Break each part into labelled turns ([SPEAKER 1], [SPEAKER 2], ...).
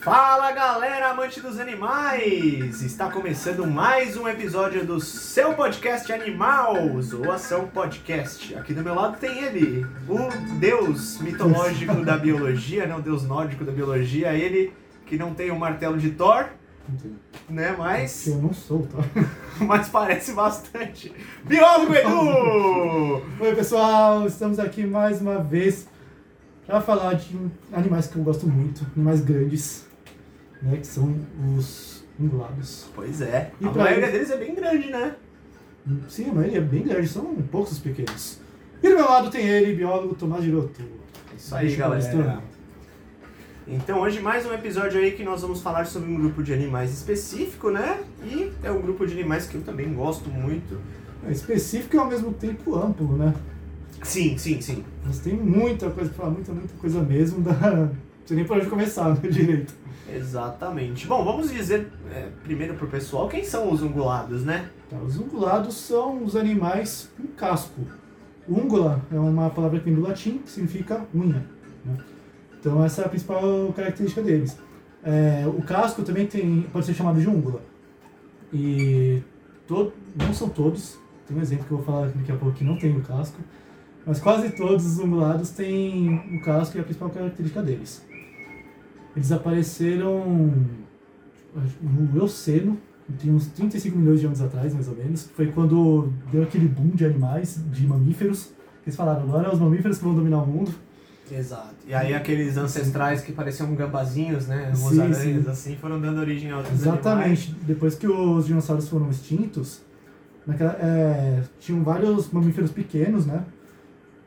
[SPEAKER 1] Fala galera, amante dos animais! Está começando mais um episódio do seu podcast Animals, ou Ação Podcast. Aqui do meu lado tem ele, o deus mitológico da biologia, né? o deus nórdico da biologia, ele que não tem o martelo de Thor, né? Mas.
[SPEAKER 2] Eu não sou, tá?
[SPEAKER 1] Mas parece bastante. Biólogo Edu!
[SPEAKER 2] Oi, pessoal, estamos aqui mais uma vez para falar de animais que eu gosto muito, animais grandes, né? Que são os ungulados.
[SPEAKER 1] Pois é.
[SPEAKER 2] E
[SPEAKER 1] a maioria
[SPEAKER 2] ele-
[SPEAKER 1] deles é bem grande, né?
[SPEAKER 2] Sim, a maioria é bem grande, são poucos os pequenos. E do meu lado tem ele, biólogo Tomás Giroto.
[SPEAKER 1] Isso aí, galera. Então hoje mais um episódio aí que nós vamos falar sobre um grupo de animais específico, né? E é um grupo de animais que eu também gosto muito.
[SPEAKER 2] É específico e ao mesmo tempo amplo, né?
[SPEAKER 1] Sim, sim, sim.
[SPEAKER 2] Mas tem muita coisa pra falar, muita, muita coisa mesmo. Dá... Não sei nem por onde começar, né, direito.
[SPEAKER 1] Exatamente. Bom, vamos dizer é, primeiro pro pessoal quem são os ungulados, né?
[SPEAKER 2] Tá, os ungulados são os animais com casco. Ungula é uma palavra que vem do latim, que significa unha. né? Então essa é a principal característica deles. É, o casco também tem, pode ser chamado de ungula. E não são todos, tem um exemplo que eu vou falar daqui a pouco que não tem o casco, mas quase todos os ungulados têm o casco e a principal característica deles. Eles apareceram no Eoceno, tem uns 35 milhões de anos atrás, mais ou menos. Foi quando deu aquele boom de animais, de mamíferos. Eles falaram, agora é os mamíferos vão dominar o mundo.
[SPEAKER 1] Exato. E aí aqueles ancestrais que pareciam gambazinhos, né?
[SPEAKER 2] Sim,
[SPEAKER 1] Rosarãs,
[SPEAKER 2] sim.
[SPEAKER 1] assim, foram dando origem a outros
[SPEAKER 2] Exatamente. Depois que os dinossauros foram extintos, naquela, é, tinham vários mamíferos pequenos, né?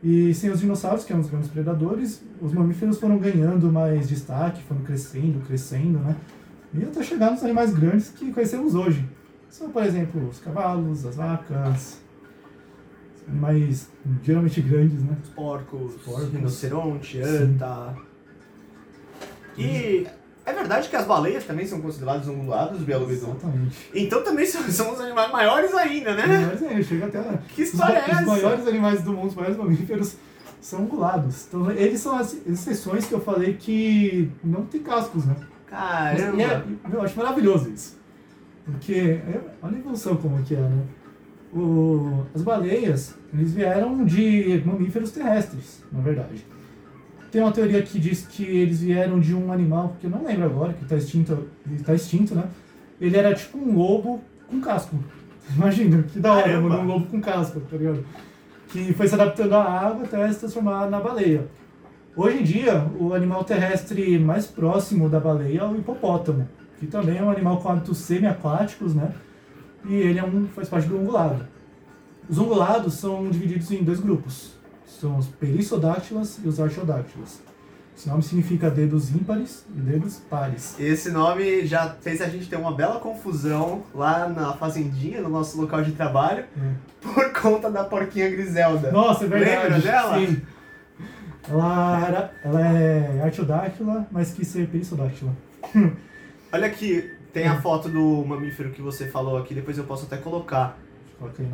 [SPEAKER 2] E sem os dinossauros, que eram os grandes predadores, os mamíferos foram ganhando mais destaque, foram crescendo, crescendo, né? E até chegar nos animais grandes que conhecemos hoje. São, por exemplo, os cavalos, as vacas, os animais geralmente grandes, né?
[SPEAKER 1] Os porcos,
[SPEAKER 2] Porcos.
[SPEAKER 1] rinoceronte, anta. E é verdade que as baleias também são consideradas ungulados, biólogo Edu?
[SPEAKER 2] Exatamente.
[SPEAKER 1] Então também são, são os animais maiores ainda, né?
[SPEAKER 2] Mas é, chega até lá.
[SPEAKER 1] Que
[SPEAKER 2] Os,
[SPEAKER 1] história é
[SPEAKER 2] os
[SPEAKER 1] essa?
[SPEAKER 2] maiores animais do mundo, os maiores mamíferos, são ungulados. Então, eles são as exceções que eu falei que não tem cascos, né?
[SPEAKER 1] Caramba!
[SPEAKER 2] E é- eu acho maravilhoso isso. Porque, é- olha a evolução como que é, né? O, as baleias, eles vieram de mamíferos terrestres, na verdade. Tem uma teoria que diz que eles vieram de um animal, que eu não lembro agora, que está extinto, está extinto, né? Ele era tipo um lobo com casco. Imagina, que da hora, mano, um lobo com casco, tá ligado? Que foi se adaptando à água até se transformar na baleia. Hoje em dia, o animal terrestre mais próximo da baleia é o hipopótamo, que também é um animal com hábitos semi-aquáticos, né? E ele é um, faz parte do ungulado. Os ungulados são divididos em dois grupos. São os perissodáctilas e os archodáctilas. Esse nome significa dedos ímpares e dedos pares.
[SPEAKER 1] Esse nome já fez a gente ter uma bela confusão lá na fazendinha, no nosso local de trabalho, por conta da porquinha Griselda.
[SPEAKER 2] Nossa, é verdade.
[SPEAKER 1] Lembra dela?
[SPEAKER 2] Sim. Ela, era, ela é archodáctila, mas quis ser perissodáctila.
[SPEAKER 1] Olha aqui, tem a foto do mamífero que você falou aqui, depois eu posso até colocar.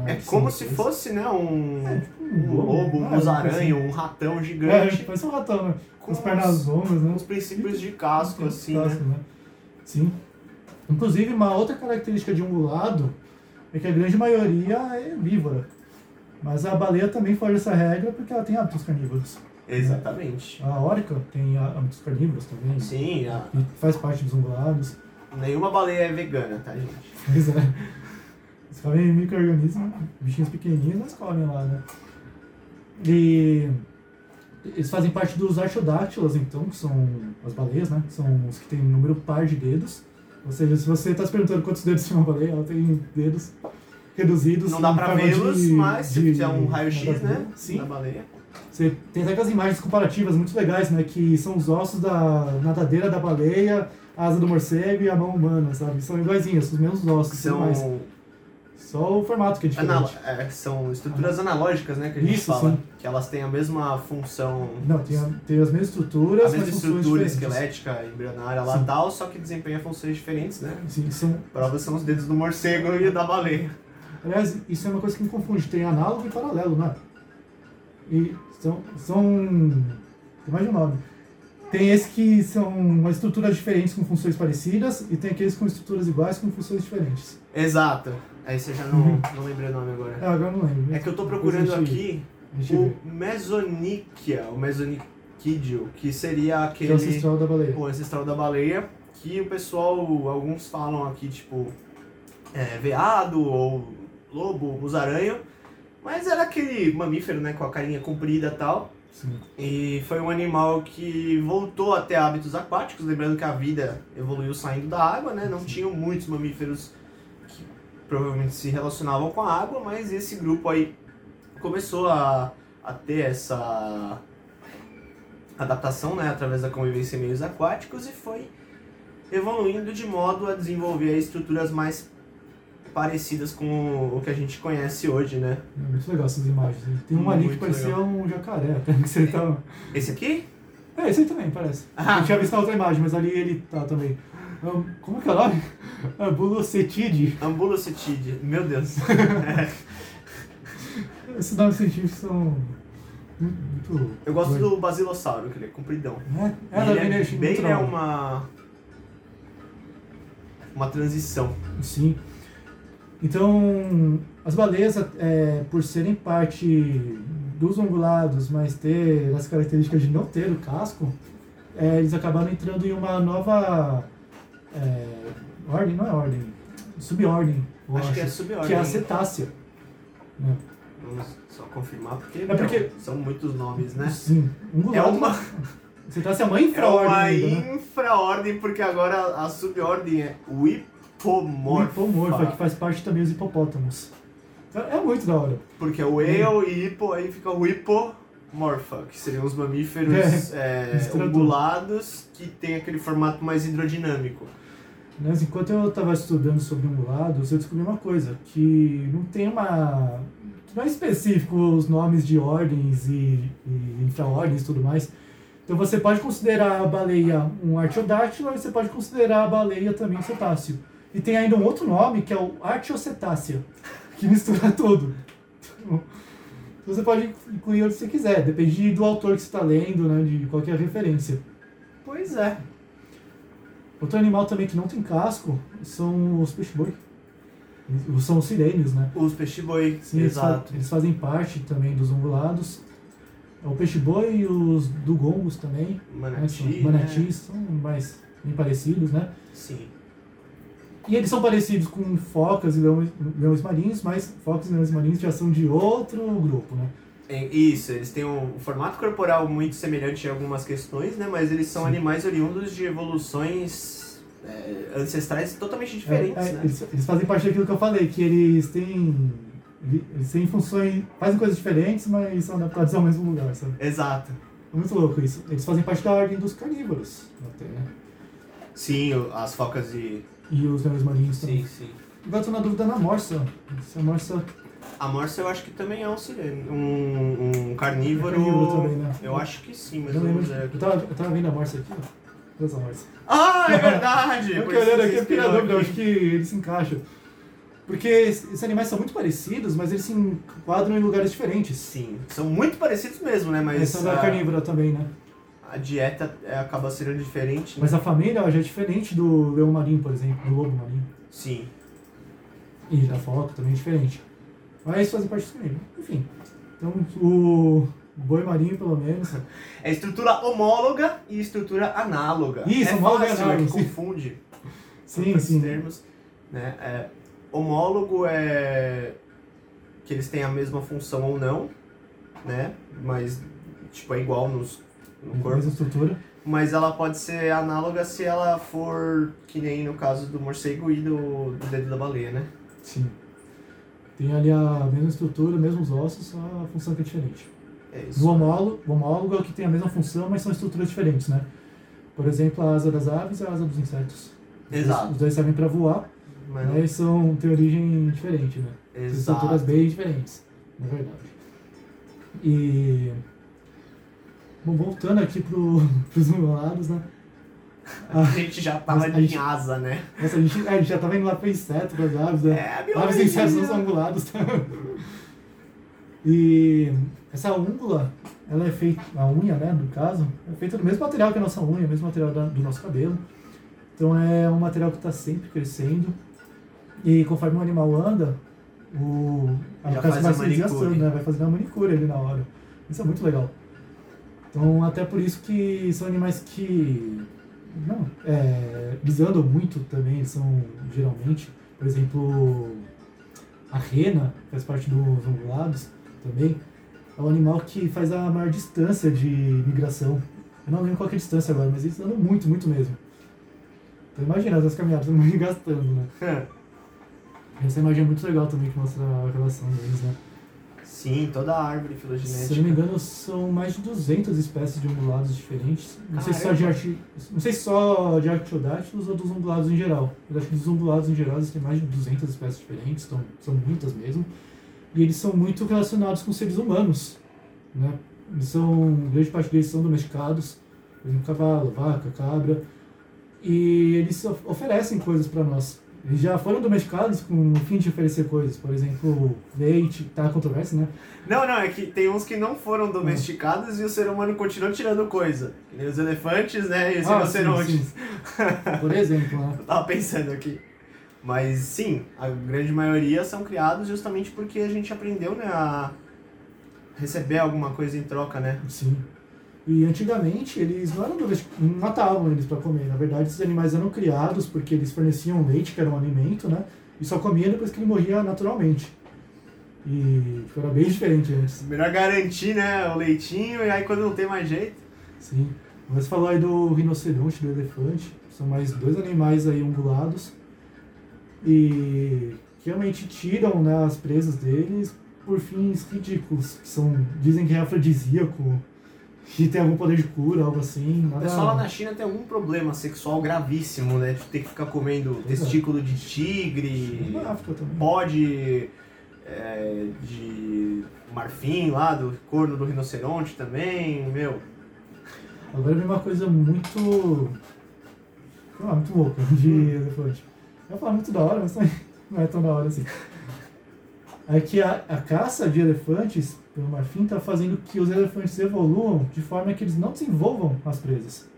[SPEAKER 1] É como se fosse, né, um,
[SPEAKER 2] É, tipo
[SPEAKER 1] um lobo, um
[SPEAKER 2] Ah,
[SPEAKER 1] musaranho, um ratão
[SPEAKER 2] É,
[SPEAKER 1] gigante,
[SPEAKER 2] parece um ratão, né? Com as pernas longas, né?
[SPEAKER 1] os princípios de casco, assim,
[SPEAKER 2] Casco,
[SPEAKER 1] né?
[SPEAKER 2] Sim. Inclusive, uma outra característica de ungulado é que a grande maioria é herbívora. Mas a baleia também foge dessa regra porque ela tem hábitos carnívoros.
[SPEAKER 1] Exatamente.
[SPEAKER 2] A orca tem hábitos carnívoros também.
[SPEAKER 1] Sim, a-
[SPEAKER 2] E faz parte dos ungulados.
[SPEAKER 1] Nenhuma baleia é vegana, tá, gente?
[SPEAKER 2] Pois é. Eles comem micro-organismos, bichinhos pequenininhos, mas comem lá, né? E eles fazem parte dos archodáctilas, então, que são as baleias, né? São os que têm número par de dedos. Ou seja, se você está se perguntando quantos dedos tem uma baleia, ela tem dedos reduzidos.
[SPEAKER 1] Não dá pra vê-los, mas se fizer um raio-x, né,
[SPEAKER 2] nadadeira.
[SPEAKER 1] da
[SPEAKER 2] Sim.
[SPEAKER 1] baleia.
[SPEAKER 2] Você tem até aquelas imagens comparativas muito legais, né? Que são os ossos da nadadeira da baleia, a asa do morcego e a mão humana, sabe? São iguaizinhos, os mesmos ossos. tudo mais.
[SPEAKER 1] São,
[SPEAKER 2] Só o formato que é diferente.
[SPEAKER 1] anal- é, são estruturas analógicas, né, que a gente
[SPEAKER 2] Isso,
[SPEAKER 1] fala.
[SPEAKER 2] sim.
[SPEAKER 1] Que elas têm a mesma função,
[SPEAKER 2] Não, tem, a- tem as mesmas estruturas,
[SPEAKER 1] a mesma estrutura esquelética, embrionária lá
[SPEAKER 2] Sim.
[SPEAKER 1] tal, só que desempenha funções diferentes, né?
[SPEAKER 2] Sim, são,
[SPEAKER 1] Provas são os dedos do morcego e da baleia.
[SPEAKER 2] aliás, isso é uma coisa que me confunde. Tem análogo e paralelo, né? E são. são tem mais de um nome. Tem esses que são estruturas diferentes com funções parecidas e tem aqueles com estruturas iguais com funções diferentes.
[SPEAKER 1] Exato. Aí você já não,
[SPEAKER 2] Uhum.
[SPEAKER 1] não lembrei o nome agora.
[SPEAKER 2] É, agora eu não lembro.
[SPEAKER 1] É que eu tô procurando aqui o
[SPEAKER 2] vê.
[SPEAKER 1] Mesonikia, o Mesoniquidio, que seria
[SPEAKER 2] Que é
[SPEAKER 1] aquele...
[SPEAKER 2] o ancestral da baleia.
[SPEAKER 1] o ancestral da baleia, que o pessoal, alguns falam aqui, tipo, é, veado ou lobo, musaranho, mas era aquele mamífero, né, com a carinha comprida e tal,
[SPEAKER 2] Sim.
[SPEAKER 1] e foi um animal que voltou a ter hábitos aquáticos, lembrando que a vida evoluiu saindo da água, né, não tinham muitos mamíferos que provavelmente se relacionavam com a água, mas esse grupo aí começou a, a ter essa adaptação, né, através da convivência em meios aquáticos e foi evoluindo de modo a desenvolver estruturas mais parecidas com o que a gente conhece hoje, né?
[SPEAKER 2] É muito legal essas imagens. Tem um ali que parecia
[SPEAKER 1] legal.
[SPEAKER 2] um jacaré, até que você tá...
[SPEAKER 1] Esse aqui?
[SPEAKER 2] É, esse aí também, parece.
[SPEAKER 1] Ah.
[SPEAKER 2] Eu tinha visto na outra imagem, mas ali ele tá também. Um, Como que é o nome? Ambulocetide.
[SPEAKER 1] Ambulocetide. Meu Deus.
[SPEAKER 2] Esses nomes científicos são muito...
[SPEAKER 1] Eu gosto do basilossauro, que ele é compridão.
[SPEAKER 2] É, é,
[SPEAKER 1] ele é,
[SPEAKER 2] né? Achei
[SPEAKER 1] bem é uma uma transição.
[SPEAKER 2] Sim. Então, as baleias, é, por serem parte dos ongulados, mas ter as características de não ter o casco, é, eles acabaram entrando em uma nova é, ordem, não é ordem, subordem,
[SPEAKER 1] acho,
[SPEAKER 2] acho,
[SPEAKER 1] que é subordem.
[SPEAKER 2] que é a cetácea. né?
[SPEAKER 1] Vamos só confirmar, porque,
[SPEAKER 2] É porque-
[SPEAKER 1] meu, são muitos nomes, né?
[SPEAKER 2] Sim,
[SPEAKER 1] É
[SPEAKER 2] ungulado.
[SPEAKER 1] uma,
[SPEAKER 2] Cetácea é uma
[SPEAKER 1] é
[SPEAKER 2] infraordem
[SPEAKER 1] uma
[SPEAKER 2] ainda, né?
[SPEAKER 1] infraordem, porque agora a subordem é O hipomorfa.
[SPEAKER 2] hipomorfa, que faz parte também dos hipopótamos. É muito da hora.
[SPEAKER 1] Porque o eu e hipo, aí fica o hipomorfa, que seriam os mamíferos é, ungulados que tem aquele formato mais hidrodinâmico.
[SPEAKER 2] Mas enquanto eu estava estudando sobre ungulados, eu descobri uma coisa, que não tem uma... não é específico os nomes de ordens e, e infraordens e tudo mais. Então você pode considerar a baleia um artiodátilo e você pode considerar a baleia também um cetáceo. E tem ainda um outro nome, que é o artiocetácea, que mistura tudo. Então você pode incluir onde você quiser, depende do autor que você está lendo, né, de qualquer referência.
[SPEAKER 1] Pois é.
[SPEAKER 2] Outro animal também que não tem casco são os peixe-boi. São os sirênios, né?
[SPEAKER 1] Os peixe-boi, exato.
[SPEAKER 2] eles fazem parte também dos ungulados. É O peixe-boi e os dugongos também. né?
[SPEAKER 1] Manati,
[SPEAKER 2] São-
[SPEAKER 1] né?
[SPEAKER 2] manatis são mais bem parecidos, né?
[SPEAKER 1] Sim.
[SPEAKER 2] E eles são parecidos com focas e leões, leões marinhos, mas focas e leões marinhos já são de outro grupo, né?
[SPEAKER 1] É, Isso, eles têm um formato corporal muito semelhante em algumas questões, né? Mas eles são
[SPEAKER 2] Sim.
[SPEAKER 1] animais oriundos de evoluções é, ancestrais totalmente diferentes,
[SPEAKER 2] É, é,
[SPEAKER 1] né?
[SPEAKER 2] eles, eles fazem parte daquilo que eu falei, que eles têm. Eles têm funções. fazem coisas diferentes, mas são adaptados ao mesmo lugar, sabe?
[SPEAKER 1] Exato.
[SPEAKER 2] É muito louco isso. Eles fazem parte da ordem dos carnívoros, até, né?
[SPEAKER 1] Sim, as focas de.
[SPEAKER 2] E os leões marinhos
[SPEAKER 1] Sim,
[SPEAKER 2] também.
[SPEAKER 1] sim.
[SPEAKER 2] Agora eu tô na dúvida na morsa. Se a morsa.
[SPEAKER 1] A morsa eu acho que também é um um, um carnívoro.
[SPEAKER 2] É carnívoro também, né?
[SPEAKER 1] Eu acho que sim, mas
[SPEAKER 2] Eu, lembro,
[SPEAKER 1] vamos ver
[SPEAKER 2] eu, tava, eu tava vendo a morsa aqui, ó. Olha essa morsa.
[SPEAKER 1] Ah, é verdade!
[SPEAKER 2] Eu fiquei olhando aqui, eu fiquei na dúvida, eu acho que eles se encaixam. Porque esses animais são muito parecidos, mas eles se enquadram em lugares diferentes.
[SPEAKER 1] Sim, são muito parecidos mesmo, né? Mas
[SPEAKER 2] Eles são da
[SPEAKER 1] a,
[SPEAKER 2] carnívora também, né?
[SPEAKER 1] A dieta é, acaba sendo diferente, né?
[SPEAKER 2] Mas a família já é diferente do leão marinho, por exemplo, do lobo marinho.
[SPEAKER 1] Sim.
[SPEAKER 2] E da foca também é diferente. Mas fazem parte do carnívoro. Enfim. Então o boi marinho, pelo menos.
[SPEAKER 1] É estrutura homóloga e estrutura análoga.
[SPEAKER 2] Isso,
[SPEAKER 1] é
[SPEAKER 2] homóloga e
[SPEAKER 1] fácil,
[SPEAKER 2] análoga,
[SPEAKER 1] é que
[SPEAKER 2] sim.
[SPEAKER 1] confunde
[SPEAKER 2] Sim, sim.
[SPEAKER 1] termos. Né? É, homólogo é que eles têm a mesma função ou não, né? Mas tipo é igual nos, no corpo.
[SPEAKER 2] Mesma estrutura.
[SPEAKER 1] Mas ela pode ser análoga se ela for que nem no caso do morcego e do, do dedo da baleia, né?
[SPEAKER 2] Sim. Tem ali a mesma estrutura, mesmos ossos, só a função que é diferente.
[SPEAKER 1] É isso.
[SPEAKER 2] No homólogo, o homólogo é o que tem a mesma função, mas são estruturas diferentes, né? Por exemplo, a asa das aves e a asa dos insetos.
[SPEAKER 1] Exato.
[SPEAKER 2] Os dois servem para voar,
[SPEAKER 1] Mas
[SPEAKER 2] mas são, têm origem diferente, né? São estruturas
[SPEAKER 1] Exato.
[SPEAKER 2] bem diferentes, na verdade. E. Bom, voltando aqui pro, pros ungulados, né?
[SPEAKER 1] A gente já tava
[SPEAKER 2] a
[SPEAKER 1] em asa, né?
[SPEAKER 2] Nossa, a gente, a gente já tava indo lá para inseto, para as aves, né?
[SPEAKER 1] É,
[SPEAKER 2] Aves e insetos não são ungulados. tá? E essa úngula, ela é feita, a unha, né, no caso, é feita do mesmo material que a nossa unha, mesmo material da- do nosso cabelo. Então é um material que está sempre crescendo. E conforme o animal anda, o, a casa
[SPEAKER 1] faz
[SPEAKER 2] vai se desgastando,
[SPEAKER 1] manicure.
[SPEAKER 2] né? Vai fazendo a manicure ali na hora. Isso é muito legal. Então até por isso que são animais que não, é, eles andam muito também, eles são geralmente, por exemplo, a rena, que faz parte dos ungulados também, é um animal que faz a maior distância de migração. Eu não lembro qual que é a distância agora, mas eles andam muito, muito mesmo. Então imagina as caminhadas me gastando, né? Essa imagem é muito legal também, que mostra a relação deles, né?
[SPEAKER 1] Sim, toda a árvore
[SPEAKER 2] Se eu não me
[SPEAKER 1] filogenética.
[SPEAKER 2] engano, são mais de 200 espécies de ungulados diferentes. Não sei, se só de arti... não sei se só de artiodáctilos ou dos ungulados em geral. Eu acho que dos ungulados em geral eles têm mais de 200 espécies diferentes, então são muitas mesmo. E eles são muito relacionados com seres humanos. Né? Eles são, grande parte deles são domesticados, por exemplo, cavalo, vaca, cabra. E eles of- oferecem coisas para nós. Já foram domesticados com o fim de oferecer coisas, por exemplo, leite, tá a controvérsia, né?
[SPEAKER 1] Não, não, é que tem uns que não foram domesticados e o ser humano continua tirando coisa. Que nem os elefantes, né? E os
[SPEAKER 2] Ah, sim,
[SPEAKER 1] rinocerontes.
[SPEAKER 2] sim. Por exemplo, né?
[SPEAKER 1] Eu tava pensando aqui. Mas sim, a grande maioria são criados justamente porque a gente aprendeu, né, a receber alguma coisa em troca, né?
[SPEAKER 2] Sim. E antigamente eles não eram não matavam eles para comer. Na verdade, esses animais eram criados porque eles forneciam leite, que era um alimento, né? E só comia depois que ele morria naturalmente. E era bem diferente antes.
[SPEAKER 1] Melhor garantir, né, o leitinho e aí quando não tem mais jeito.
[SPEAKER 2] Sim. Mas falou aí do rinoceronte, do elefante. São mais dois animais aí ungulados. E que realmente tiram né, as presas deles por fins ridículos. Que são, dizem que é afrodisíaco, que tem algum poder de cura, algo assim.
[SPEAKER 1] O
[SPEAKER 2] Nada...
[SPEAKER 1] pessoal lá na China tem algum problema sexual gravíssimo, né? De ter que ficar comendo
[SPEAKER 2] Pois é.
[SPEAKER 1] testículo de tigre,
[SPEAKER 2] Na África também.
[SPEAKER 1] bode é, de marfim lá, do corno do rinoceronte também, meu.
[SPEAKER 2] Agora vem uma coisa muito. Ah, muito louca de elefante. Eu falar muito da hora, mas também não é tão da hora assim. É que a, a caça de elefantes pelo marfim está fazendo que os elefantes evoluam de forma que eles não desenvolvam as presas.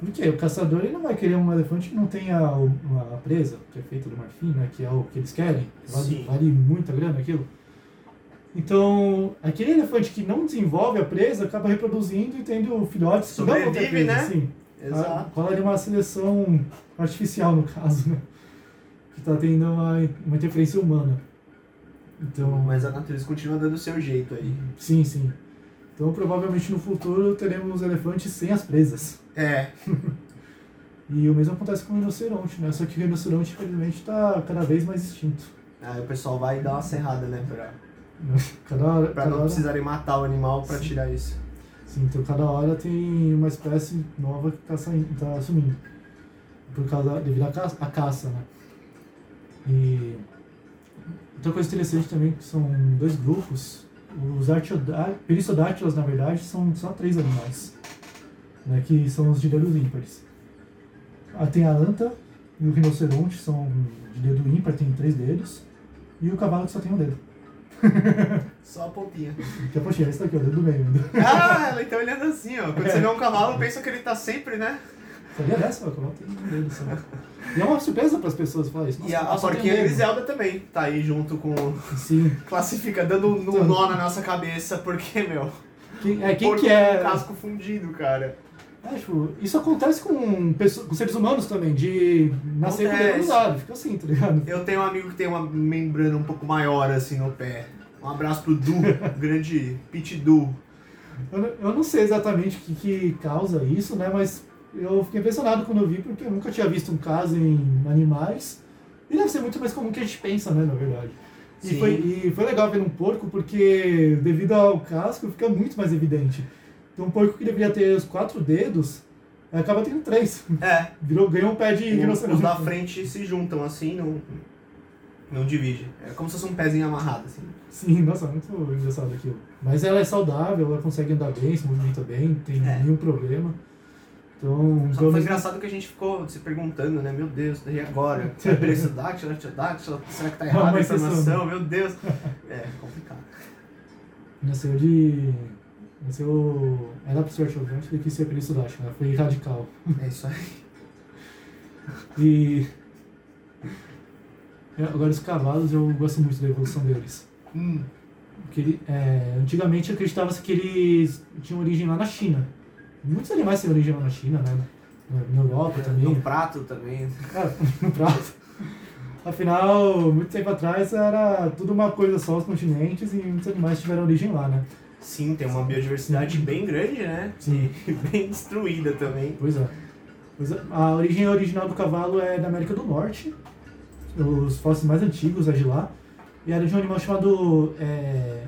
[SPEAKER 2] Por quê? O caçador ele não vai querer um elefante que não tenha uma presa, que é feita do marfim, né? que é o que eles querem. Vale, vale muita grana aquilo. Então, aquele elefante que não desenvolve a presa acaba reproduzindo e tendo filhotes que não presa.
[SPEAKER 1] né?
[SPEAKER 2] Sim.
[SPEAKER 1] Exato.
[SPEAKER 2] Rola ali uma seleção artificial, no caso, né? Que tá tendo uma, uma interferência humana. Então,
[SPEAKER 1] Mas a natureza continua dando o seu jeito aí.
[SPEAKER 2] sim, sim. Então, provavelmente no futuro teremos elefantes sem as presas.
[SPEAKER 1] É,
[SPEAKER 2] E o mesmo acontece com o rinoceronte, né? Só que o rinoceronte, infelizmente, está cada vez mais extinto.
[SPEAKER 1] aí o pessoal vai dar uma serrada, né? Pra?
[SPEAKER 2] Cada hora,
[SPEAKER 1] pra
[SPEAKER 2] cada
[SPEAKER 1] não
[SPEAKER 2] hora,
[SPEAKER 1] precisarem matar o animal pra
[SPEAKER 2] Sim.
[SPEAKER 1] tirar isso.
[SPEAKER 2] sim, então cada hora tem uma espécie nova que está saindo, tá sumindo. Por causa, devido à caça, à caça, né? E outra coisa interessante também que são dois grupos. Os peristodáctilos, na verdade, são só três animais, né? Que são os de dedos ímpares. Ah, tem a anta e o rinoceronte, são de dedo ímpar, tem três dedos. E o cavalo que só tem um dedo.
[SPEAKER 1] Só a pontinha.
[SPEAKER 2] Que é a pontinha, esse daqui, ó, o dedo do meio ainda.
[SPEAKER 1] Ah, ela tá olhando assim, ó. Quando você vê um cavalo, pensa que ele tá sempre, né?
[SPEAKER 2] Sabia dessa? O cavalo tem um dedo só. E é uma surpresa para as pessoas falar isso. Nossa,
[SPEAKER 1] E a, a
[SPEAKER 2] um
[SPEAKER 1] porquinha
[SPEAKER 2] dedo.
[SPEAKER 1] Griselda também tá aí junto com.
[SPEAKER 2] Sim.
[SPEAKER 1] Classifica, dando um
[SPEAKER 2] Então.
[SPEAKER 1] nó na nossa cabeça, porque, meu.
[SPEAKER 2] Quem, é, quem que é...
[SPEAKER 1] com casco fundido, cara.
[SPEAKER 2] É, tipo, isso acontece com, pessoas, com seres humanos também, de nascer com o
[SPEAKER 1] Acontece.
[SPEAKER 2] fica assim, tá ligado?
[SPEAKER 1] Eu tenho um amigo que tem uma membrana um pouco maior assim no pé. Um abraço pro Du, grande Pit Du.
[SPEAKER 2] Eu, não- eu não sei exatamente o que, que causa isso, né, mas eu fiquei impressionado quando eu vi, porque eu nunca tinha visto um caso em animais, e deve ser muito mais comum que a gente pensa, né, na verdade. E
[SPEAKER 1] Sim.
[SPEAKER 2] foi, e foi legal ver num porco, porque devido ao casco fica muito mais evidente. Então um porco que deveria ter os quatro dedos, acaba tendo três.
[SPEAKER 1] É,
[SPEAKER 2] Virou, ganhou um pé de
[SPEAKER 1] os,
[SPEAKER 2] rinoceronte.
[SPEAKER 1] os da frente se juntam assim, não, não divide. É como se fosse um pezinho amarrado, assim.
[SPEAKER 2] Sim, nossa, muito engraçado aquilo. Mas ela é saudável, ela consegue andar bem, se movimenta bem, não tem
[SPEAKER 1] É.
[SPEAKER 2] nenhum problema. Então,
[SPEAKER 1] Só foi engraçado que a gente ficou se perguntando, né? Meu Deus, e agora? Será que é isso dáctilo, artiodáctilo? Será que tá errada a informação? Meu Deus. É, complicado.
[SPEAKER 2] Nasceu de. Nasceu. Era pro Stuart Ogante, ele quis ser Príncipe Sudachi, né? Foi radical.
[SPEAKER 1] É isso aí.
[SPEAKER 2] E. É, Agora, os cavalos, eu gosto muito da evolução deles.
[SPEAKER 1] Hum.
[SPEAKER 2] Porque é, antigamente acreditava-se que eles tinham origem lá na China. Muitos animais têm origem lá na China, né? Na, na Europa também.
[SPEAKER 1] No prato também.
[SPEAKER 2] É, no prato. Afinal, muito tempo atrás era tudo uma coisa só, os continentes, e muitos animais tiveram origem lá, né?
[SPEAKER 1] Sim, tem uma biodiversidade bem grande, né?
[SPEAKER 2] Sim.
[SPEAKER 1] E bem destruída também.
[SPEAKER 2] Pois é. Pois é. A origem original do cavalo é da América do Norte. Os fósseis mais antigos é de lá. E era de um animal chamado é,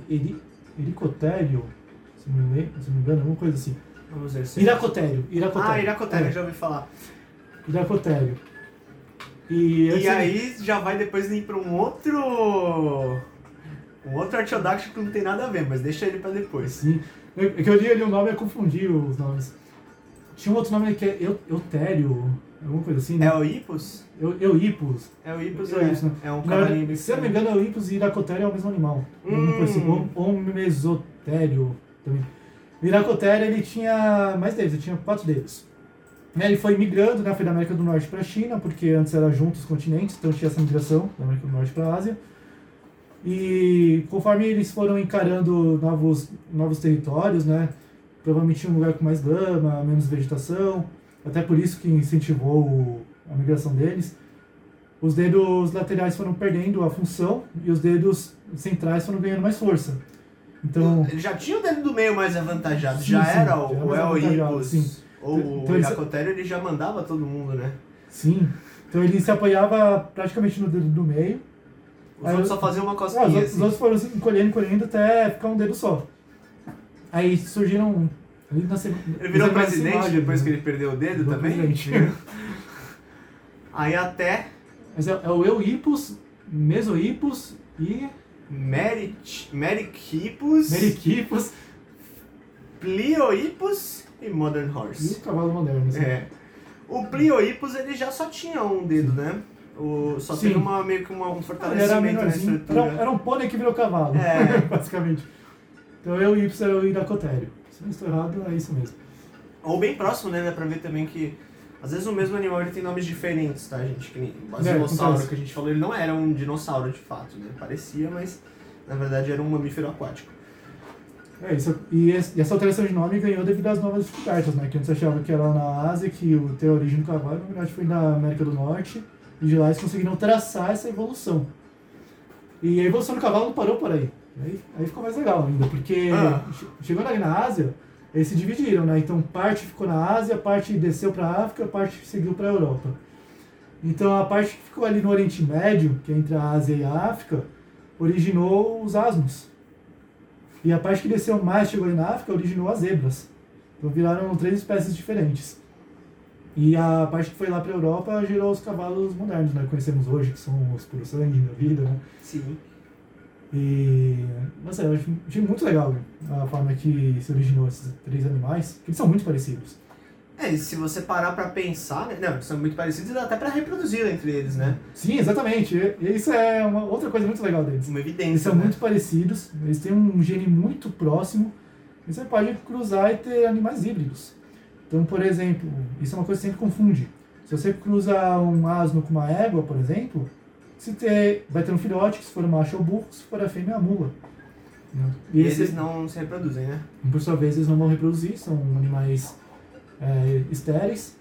[SPEAKER 2] se não me engano, alguma coisa assim.
[SPEAKER 1] Vamos ver se.
[SPEAKER 2] Iracotério. Iracotério.
[SPEAKER 1] Ah, Iracotério,
[SPEAKER 2] É,
[SPEAKER 1] já ouvi falar.
[SPEAKER 2] Iracotério. E,
[SPEAKER 1] E aí já vai depois ir pra um outro. Um outro artiodáctilo que não tem nada a ver, mas deixa ele pra depois.
[SPEAKER 2] Sim. É que eu li ali o nome e confundi os nomes. Tinha um outro nome que é Eu- Eutério, alguma coisa assim, né?
[SPEAKER 1] É o Ipus?
[SPEAKER 2] Eu, Euipus.
[SPEAKER 1] É o Ipus,
[SPEAKER 2] É
[SPEAKER 1] é.
[SPEAKER 2] isso, né?
[SPEAKER 1] É um cavalinho
[SPEAKER 2] se eu não me engano, Euipus e Iracotério é o mesmo animal. Assim.
[SPEAKER 1] Hum.
[SPEAKER 2] Ou, ou Mesotério também. O Iracotério, ele tinha mais dedos, ele tinha quatro dedos. Né, Ele foi migrando, né, foi da América do Norte para a China, porque antes era junto os continentes, então tinha essa migração da América do Norte para a Ásia. E conforme eles foram encarando novos, novos territórios, né, provavelmente tinha um lugar com mais lama, menos vegetação, até por isso que incentivou a migração deles. Os dedos laterais foram perdendo a função e os dedos centrais foram ganhando mais força. Então,
[SPEAKER 1] Ele já tinha o dedo do meio mais avantajado,
[SPEAKER 2] Sim,
[SPEAKER 1] já
[SPEAKER 2] sim,
[SPEAKER 1] era o,
[SPEAKER 2] era
[SPEAKER 1] o El. Ou
[SPEAKER 2] Então
[SPEAKER 1] o
[SPEAKER 2] eles-
[SPEAKER 1] Iracotério, ele já mandava todo mundo, né?
[SPEAKER 2] sim. Então ele se apoiava praticamente no dedo do meio.
[SPEAKER 1] Os
[SPEAKER 2] Aí
[SPEAKER 1] outros só faziam uma
[SPEAKER 2] os,
[SPEAKER 1] cosquinha,
[SPEAKER 2] outros,
[SPEAKER 1] assim.
[SPEAKER 2] os outros foram se encolhendo, encolhendo até ficar um dedo só. Aí surgiram. Ele, nasceu,
[SPEAKER 1] Ele virou presidente
[SPEAKER 2] imagem,
[SPEAKER 1] depois
[SPEAKER 2] né?
[SPEAKER 1] que ele perdeu o dedo
[SPEAKER 2] Virou
[SPEAKER 1] também?
[SPEAKER 2] presidente.
[SPEAKER 1] Aí até
[SPEAKER 2] Mas é, é o Euipus, Mesoipus e
[SPEAKER 1] Merit, Mericipus,
[SPEAKER 2] Meriquipus
[SPEAKER 1] Plioipus e Modern
[SPEAKER 2] e
[SPEAKER 1] Horse.
[SPEAKER 2] o cavalo moderno. assim.
[SPEAKER 1] É. O Plioipus ele já só tinha um dedo, né? O, só
[SPEAKER 2] Sim.
[SPEAKER 1] teve uma, meio que uma, um fortalecimento na estrutura.
[SPEAKER 2] Era, era um pônei que virou cavalo,
[SPEAKER 1] É.
[SPEAKER 2] basicamente. Então o Euipus é o Iracotério. Se não estou errado, é isso mesmo.
[SPEAKER 1] Ou bem próximo, né? Dá pra ver também que às vezes o mesmo animal ele tem nomes diferentes, tá, gente? Que nem o
[SPEAKER 2] É,
[SPEAKER 1] Basilossauro
[SPEAKER 2] acontece.
[SPEAKER 1] que a gente falou, ele não era um dinossauro de fato, né? Parecia, mas na verdade era um mamífero aquático.
[SPEAKER 2] É isso. E, esse- e essa alteração de nome ganhou devido às novas descobertas, né? Que antes achava que era na Ásia, que o ter a origem do cavalo, na verdade foi na América do Norte. E de lá eles conseguiram traçar essa evolução. E a evolução do cavalo não parou por aí. Aí, aí ficou mais legal ainda, porque
[SPEAKER 1] Ah.
[SPEAKER 2] che- chegando ali na Ásia, eles se dividiram, né? Então parte ficou na Ásia, parte desceu para a África, parte seguiu para a Europa. Então a parte que ficou ali no Oriente Médio, que é entre a Ásia e a África, originou os asnos. E a parte que desceu mais, chegou ali na África, originou as zebras. Então viraram três espécies diferentes. E a parte que foi lá para a Europa gerou os cavalos modernos, né? Conhecemos hoje, que são os puro sangue da vida, né?
[SPEAKER 1] Sim.
[SPEAKER 2] E, nossa, eu achei, muito legal a forma que se originou esses três animais, que eles são muito parecidos.
[SPEAKER 1] É, e se você parar pra pensar, né? Não, eles são muito parecidos e dá até pra reproduzir entre eles, né?
[SPEAKER 2] Sim, exatamente. E isso é uma outra coisa muito legal deles.
[SPEAKER 1] Uma evidência.
[SPEAKER 2] Eles são
[SPEAKER 1] né?
[SPEAKER 2] muito parecidos, eles têm um gene muito próximo, e você pode cruzar e ter animais híbridos. Então, por exemplo, isso é uma coisa que sempre confunde. Se você cruza um asno com uma égua, por exemplo, se ter, vai ter um filhote, que se for macho ou burro, se for a fêmea, a mula. né?
[SPEAKER 1] E
[SPEAKER 2] esse-
[SPEAKER 1] eles não se reproduzem, né?
[SPEAKER 2] por sua vez, eles não vão reproduzir, são animais é, estéreis.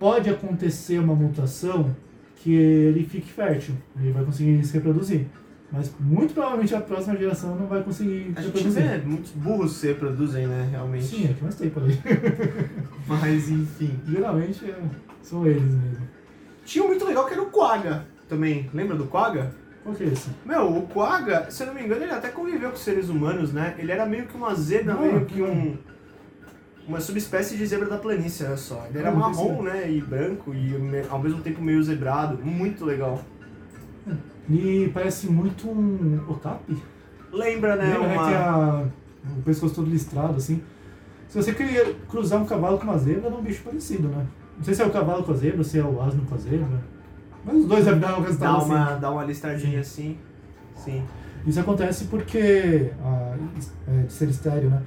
[SPEAKER 2] Pode acontecer uma mutação que ele fique fértil, ele vai conseguir se reproduzir. Mas muito provavelmente a próxima geração não vai conseguir
[SPEAKER 1] A
[SPEAKER 2] se
[SPEAKER 1] gente
[SPEAKER 2] reproduzir.
[SPEAKER 1] vê muitos burros se reproduzem, né? Realmente.
[SPEAKER 2] Sim, é que mais tem por aí.
[SPEAKER 1] Mas enfim.
[SPEAKER 2] Geralmente é, são eles mesmo.
[SPEAKER 1] Tinha um muito legal que era o Quagga também. Lembra do Quagga?
[SPEAKER 2] Qual que é esse?
[SPEAKER 1] Meu, o Quagga, se eu não me engano, ele até conviveu com seres humanos, né? Ele era meio que uma zebra,
[SPEAKER 2] Ah,
[SPEAKER 1] meio que um. Uma subespécie de zebra da planície, olha só. Ele era
[SPEAKER 2] não
[SPEAKER 1] marrom, né? E branco, e ao mesmo tempo meio zebrado. Muito legal.
[SPEAKER 2] Ele parece muito um okapi.
[SPEAKER 1] Lembra, né?
[SPEAKER 2] Lembra, né,
[SPEAKER 1] uma-
[SPEAKER 2] que a, o pescoço todo listrado, assim. Se você queria cruzar um cavalo com uma zebra, dá um bicho parecido, né? Não sei se é o cavalo com a zebra, se é o asno com a zebra. Mas os dois devem dar um
[SPEAKER 1] Dá
[SPEAKER 2] resultado
[SPEAKER 1] uma,
[SPEAKER 2] assim.
[SPEAKER 1] dá uma listradinha assim. Sim.
[SPEAKER 2] Isso acontece porque, a, é, de ser estéreo, né?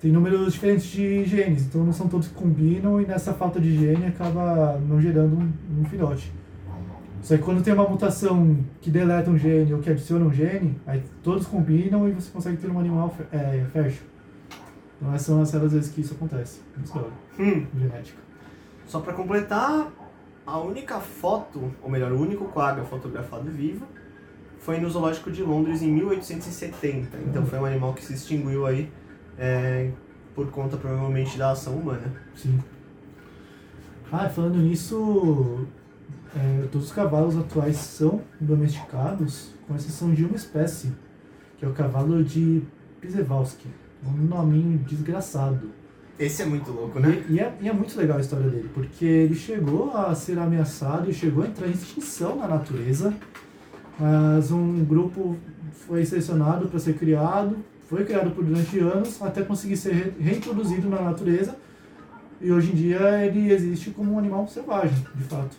[SPEAKER 2] Tem números diferentes de genes, então não são todos que combinam e nessa falta de gene acaba não gerando um, um filhote. Só que quando tem uma mutação que deleta um gene ou que adiciona um gene, aí todos combinam e você consegue ter um animal é, fértil. Então essas são as raras vezes que isso acontece história
[SPEAKER 1] Hum,
[SPEAKER 2] genética.
[SPEAKER 1] só pra completar, a única foto, ou melhor, o único quagga fotografado vivo foi no Zoológico de Londres em 1870. Então foi um animal que se extinguiu aí é, por conta provavelmente da ação humana.
[SPEAKER 2] Sim. Ah, falando nisso, é, todos os cavalos atuais são domesticados, com exceção de uma espécie, que é o cavalo de Przewalski. Um nominho desgraçado.
[SPEAKER 1] Esse é muito louco, né?
[SPEAKER 2] E, e é, e é muito legal a história dele, porque ele chegou a ser ameaçado e chegou a entrar em extinção na natureza, mas um grupo foi selecionado para ser criado, foi criado por durante anos, até conseguir ser re- reintroduzido na natureza, e hoje em dia ele existe como um animal selvagem, de fato.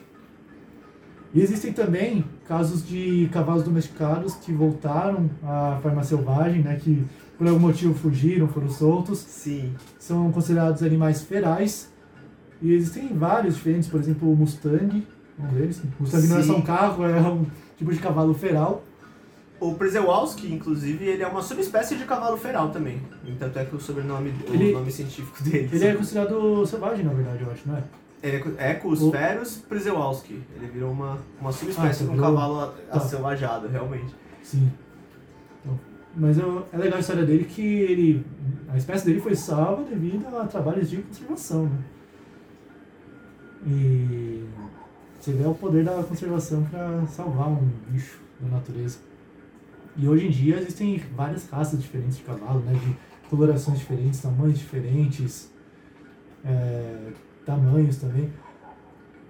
[SPEAKER 2] E existem também casos de cavalos domesticados que voltaram à forma selvagem, né, que por algum motivo fugiram, foram soltos,
[SPEAKER 1] Sim.
[SPEAKER 2] são considerados animais ferais. E existem vários diferentes, por exemplo, o Mustang, um deles. O Mustang não é só
[SPEAKER 1] Sim.
[SPEAKER 2] um carro, é um tipo de cavalo feral.
[SPEAKER 1] O Przewalski, inclusive, ele é uma subespécie de cavalo feral também. Tanto é que o sobrenome,
[SPEAKER 2] Ele-
[SPEAKER 1] o nome científico dele.
[SPEAKER 2] Ele é considerado selvagem, na verdade, eu acho, não é?
[SPEAKER 1] Ele é é Cusferus Przewalski. Ele virou uma, uma subespécie
[SPEAKER 2] Ah,
[SPEAKER 1] de um
[SPEAKER 2] virou-
[SPEAKER 1] cavalo
[SPEAKER 2] tá.
[SPEAKER 1] acelvajado, realmente.
[SPEAKER 2] Sim. Então, mas eu- é legal a história dele que ele, a espécie dele foi salva devido a trabalhos de conservação, né? E você vê o poder da conservação para salvar um bicho da natureza. E hoje em dia existem várias raças diferentes de cavalo, né? De colorações diferentes, tamanhos diferentes, é, tamanhos também.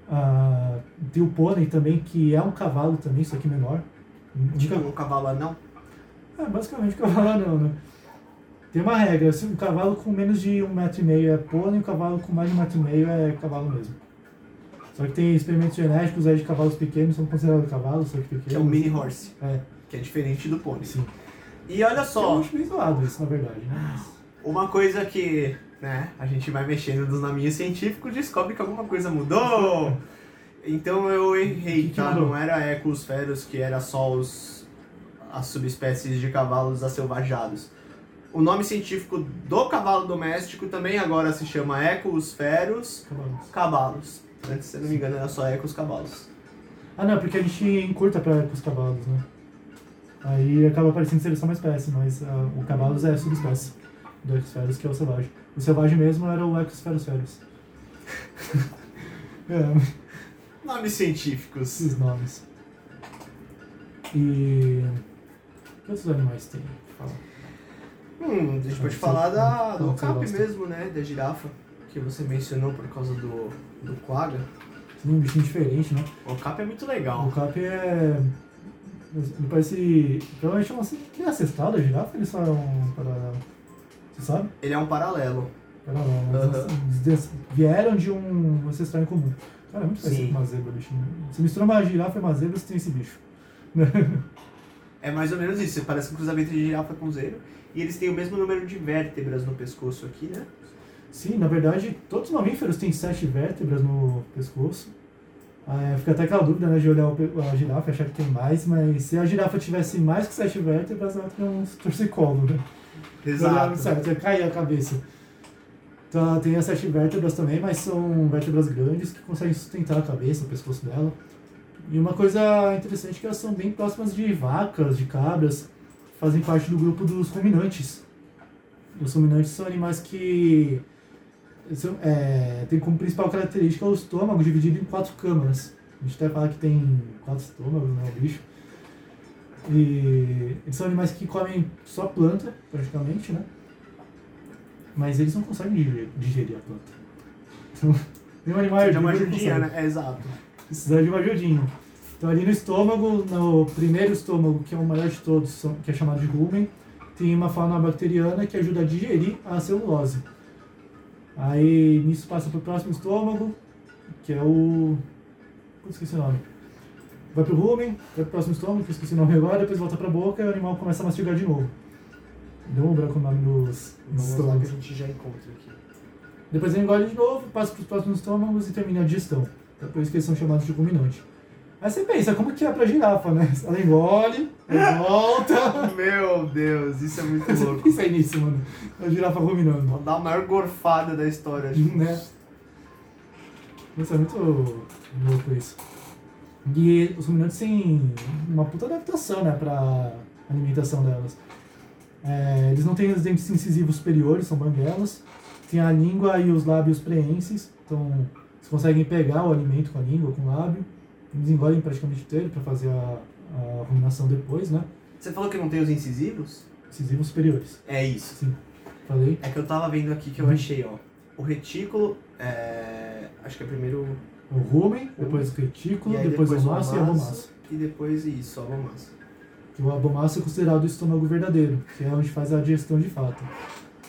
[SPEAKER 2] Ah, tem o pônei também, que é um cavalo também, só que menor. Um
[SPEAKER 1] Tipo
[SPEAKER 2] ca-
[SPEAKER 1] um cavalo anão.
[SPEAKER 2] é, basicamente cavalo anão, né? Tem uma regra, se um cavalo com menos de um metro e meio é pônei, um cavalo com mais de um metro e meio é cavalo mesmo. Só que tem experimentos genéticos aí de cavalos pequenos, são considerados cavalos, só que pequenos.
[SPEAKER 1] Que é o mini horse.
[SPEAKER 2] É,
[SPEAKER 1] Que é diferente do pônei.
[SPEAKER 2] sim.
[SPEAKER 1] E olha
[SPEAKER 2] Eu
[SPEAKER 1] só,
[SPEAKER 2] acho meio zoado isso, na verdade, né?
[SPEAKER 1] Uma coisa que né, a gente vai mexendo nos nominhos científicos descobre que alguma coisa mudou. Então eu errei,
[SPEAKER 2] Que
[SPEAKER 1] tá?
[SPEAKER 2] mudou?
[SPEAKER 1] Não era Ecus ferus que era só os, as subespécies de cavalos acelvajados. O nome científico do cavalo doméstico também agora se chama Ecus ferus
[SPEAKER 2] Cavalos.
[SPEAKER 1] cavalos. Antes, se eu não me engano, era só Ecus cavalos.
[SPEAKER 2] Ah não, porque a gente encurta pra, com os cavalos, né? Aí acaba parecendo ser só uma espécie, mas ah, o cavalos é a subespécie do Exferus, que é o selvagem. O selvagem mesmo era o Exferus ferus. é,
[SPEAKER 1] Nomes científicos.
[SPEAKER 2] esses nomes. E. Que outros animais tem? Fala.
[SPEAKER 1] Hum, a gente pode
[SPEAKER 2] Ah,
[SPEAKER 1] falar
[SPEAKER 2] sim.
[SPEAKER 1] da, do
[SPEAKER 2] que você
[SPEAKER 1] cap mesmo, né? Da girafa, que você mencionou por causa do, do quagga.
[SPEAKER 2] Tem um bichinho diferente, né?
[SPEAKER 1] O cap é muito
[SPEAKER 2] O
[SPEAKER 1] legal.
[SPEAKER 2] cap é. Ele parece. Provavelmente é uma. Que é ancestral da girafa? Ele só é um. Para... Você sabe?
[SPEAKER 1] Ele é um paralelo.
[SPEAKER 2] Mas
[SPEAKER 1] Aham.
[SPEAKER 2] eles vieram de um ancestral em comum. Cara, é muito parecido
[SPEAKER 1] Sim.
[SPEAKER 2] com uma zebra, bichinho. Se mistura uma girafa e uma zebra, você tem esse bicho.
[SPEAKER 1] É mais ou menos isso, parece um cruzamento de girafa com zero. E eles têm o mesmo número de vértebras no pescoço aqui, né?
[SPEAKER 2] Sim, na verdade, todos os mamíferos têm sete vértebras no pescoço. Ah, é, fica até aquela dúvida né, de olhar a girafa e achar que tem mais, mas se a girafa tivesse mais que sete vértebras, ela teria um torcicolo, né?
[SPEAKER 1] Exato.
[SPEAKER 2] Certo, ia cair a cabeça. Então ela tem as sete vértebras também, mas são vértebras grandes que conseguem sustentar a cabeça, o pescoço dela. E uma coisa interessante é que elas são bem próximas de vacas, de cabras, fazem parte do grupo dos ruminantes. Os ruminantes são animais que são, é, tem como principal característica o estômago dividido em quatro câmaras. A gente até fala que tem quatro estômagos, né, o bicho. E eles são animais que comem só planta, praticamente, né? Mas eles não conseguem digerir, digerir a planta. Então, nenhum animal
[SPEAKER 1] Precisa de uma ajudinha, né? É, exato.
[SPEAKER 2] Precisa de uma ajudinha. Então ali no estômago, no primeiro estômago, que é o maior de todos, que é chamado de rumen, tem uma fauna bacteriana que ajuda a digerir a celulose. Aí nisso passa para o próximo estômago, que é o. Esqueci o nome. Vai pro rumen, vai pro próximo estômago, que eu esqueci o nome agora, depois volta pra boca e o animal começa a mastigar de novo. Deu um branco o nome dos,
[SPEAKER 1] lá que a
[SPEAKER 2] estômagos.
[SPEAKER 1] gente já encontra aqui.
[SPEAKER 2] Depois ele engole de novo, passa pros próximos estômagos e termina a digestão. Então por isso que eles são chamados de ruminante. Aí você pensa, como que é pra girafa, né? Ela engole, aí volta.
[SPEAKER 1] Meu Deus, isso é muito louco.
[SPEAKER 2] pensa nisso, mano. A girafa ruminando.
[SPEAKER 1] Vou dar a maior gorfada da história, acho.
[SPEAKER 2] Né? Isso é muito louco isso. E os ruminantes têm uma puta adaptação, né, pra alimentação delas. É, eles não têm os dentes incisivos superiores, são banguelas. Tem a língua e os lábios preenses, então eles conseguem pegar o alimento com a língua, com o lábio. Eles engolem praticamente inteiro para fazer a, a ruminação depois, né?
[SPEAKER 1] Você falou que não tem os incisivos?
[SPEAKER 2] Incisivos superiores.
[SPEAKER 1] É isso.
[SPEAKER 2] Sim, falei.
[SPEAKER 1] É que eu tava vendo aqui que eu
[SPEAKER 2] Uhum.
[SPEAKER 1] achei, ó. O retículo, é... acho que é primeiro
[SPEAKER 2] O rumen, depois o retículo,
[SPEAKER 1] aí
[SPEAKER 2] depois,
[SPEAKER 1] depois
[SPEAKER 2] o maço e a abomaço.
[SPEAKER 1] e depois isso, a massa.
[SPEAKER 2] Que o abomaço é considerado o estômago verdadeiro, que é onde faz a digestão de fato.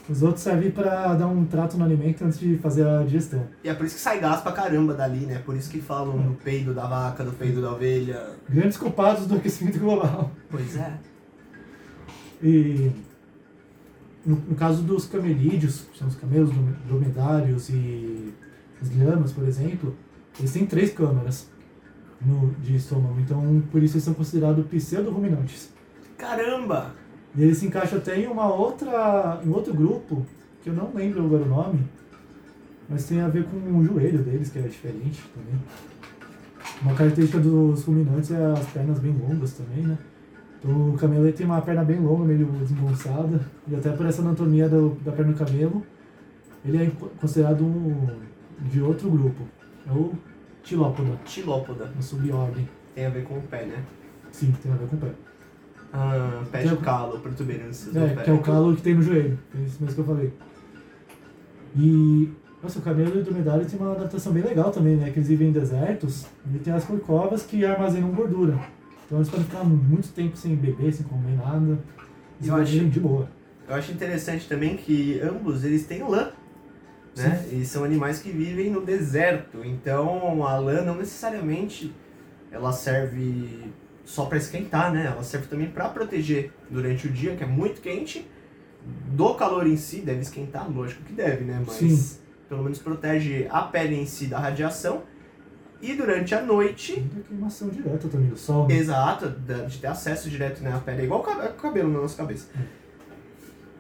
[SPEAKER 2] Os outros servem para dar um trato no alimento antes de fazer a digestão.
[SPEAKER 1] E é por isso que sai gás pra caramba dali, né? Por isso que falam do peido da vaca, do peido da ovelha.
[SPEAKER 2] Grandes culpados do aquecimento global.
[SPEAKER 1] Pois é.
[SPEAKER 2] E no, no caso dos camelídeos, que são os camelos, drom- dromedários e as lhamas, por exemplo, eles têm três câmaras no, de estômago, então por isso eles são considerados pseudo-ruminantes.
[SPEAKER 1] Caramba!
[SPEAKER 2] E ele se encaixa até em uma outra, em outro grupo, que eu não lembro agora o nome, mas tem a ver com o joelho deles, que é diferente também. Uma característica dos ruminantes é as pernas bem longas também, né? Então, o camelo tem uma perna bem longa, meio desengonçada, e até por essa anatomia do, da perna do camelo, ele é considerado um, de outro grupo. É o tilópoda,
[SPEAKER 1] Tilópoda.
[SPEAKER 2] uma subordem.
[SPEAKER 1] Tem a ver com o pé, né?
[SPEAKER 2] Sim, tem a ver com o pé.
[SPEAKER 1] Ah, pé de
[SPEAKER 2] a-
[SPEAKER 1] calo, protuberâncias do
[SPEAKER 2] É,
[SPEAKER 1] pé.
[SPEAKER 2] que é o calo que tem no joelho. É isso mesmo que eu falei. E, nossa, o camelo e o dromedário tem uma adaptação bem legal também, né? Que eles vivem em desertos e tem as corcovas que armazenam gordura. Então eles podem ficar muito tempo sem beber, sem comer nada. Eles
[SPEAKER 1] Eu acho-
[SPEAKER 2] de boa.
[SPEAKER 1] Eu acho interessante também que ambos eles têm lã. Né? E são animais que vivem no deserto. Então a lã não necessariamente ela serve só para esquentar, né? Ela serve também para proteger durante o dia, que é muito quente. Do calor em si, deve esquentar, lógico que deve, né? Mas
[SPEAKER 2] Sim.
[SPEAKER 1] pelo menos protege a pele em si da radiação. E durante a noite,
[SPEAKER 2] Muita queimação direta também do sol. Né?
[SPEAKER 1] Exato, da- de ter acesso direto né, à pele, é igual o cabe- o cabelo na nossa cabeça.
[SPEAKER 2] Hum.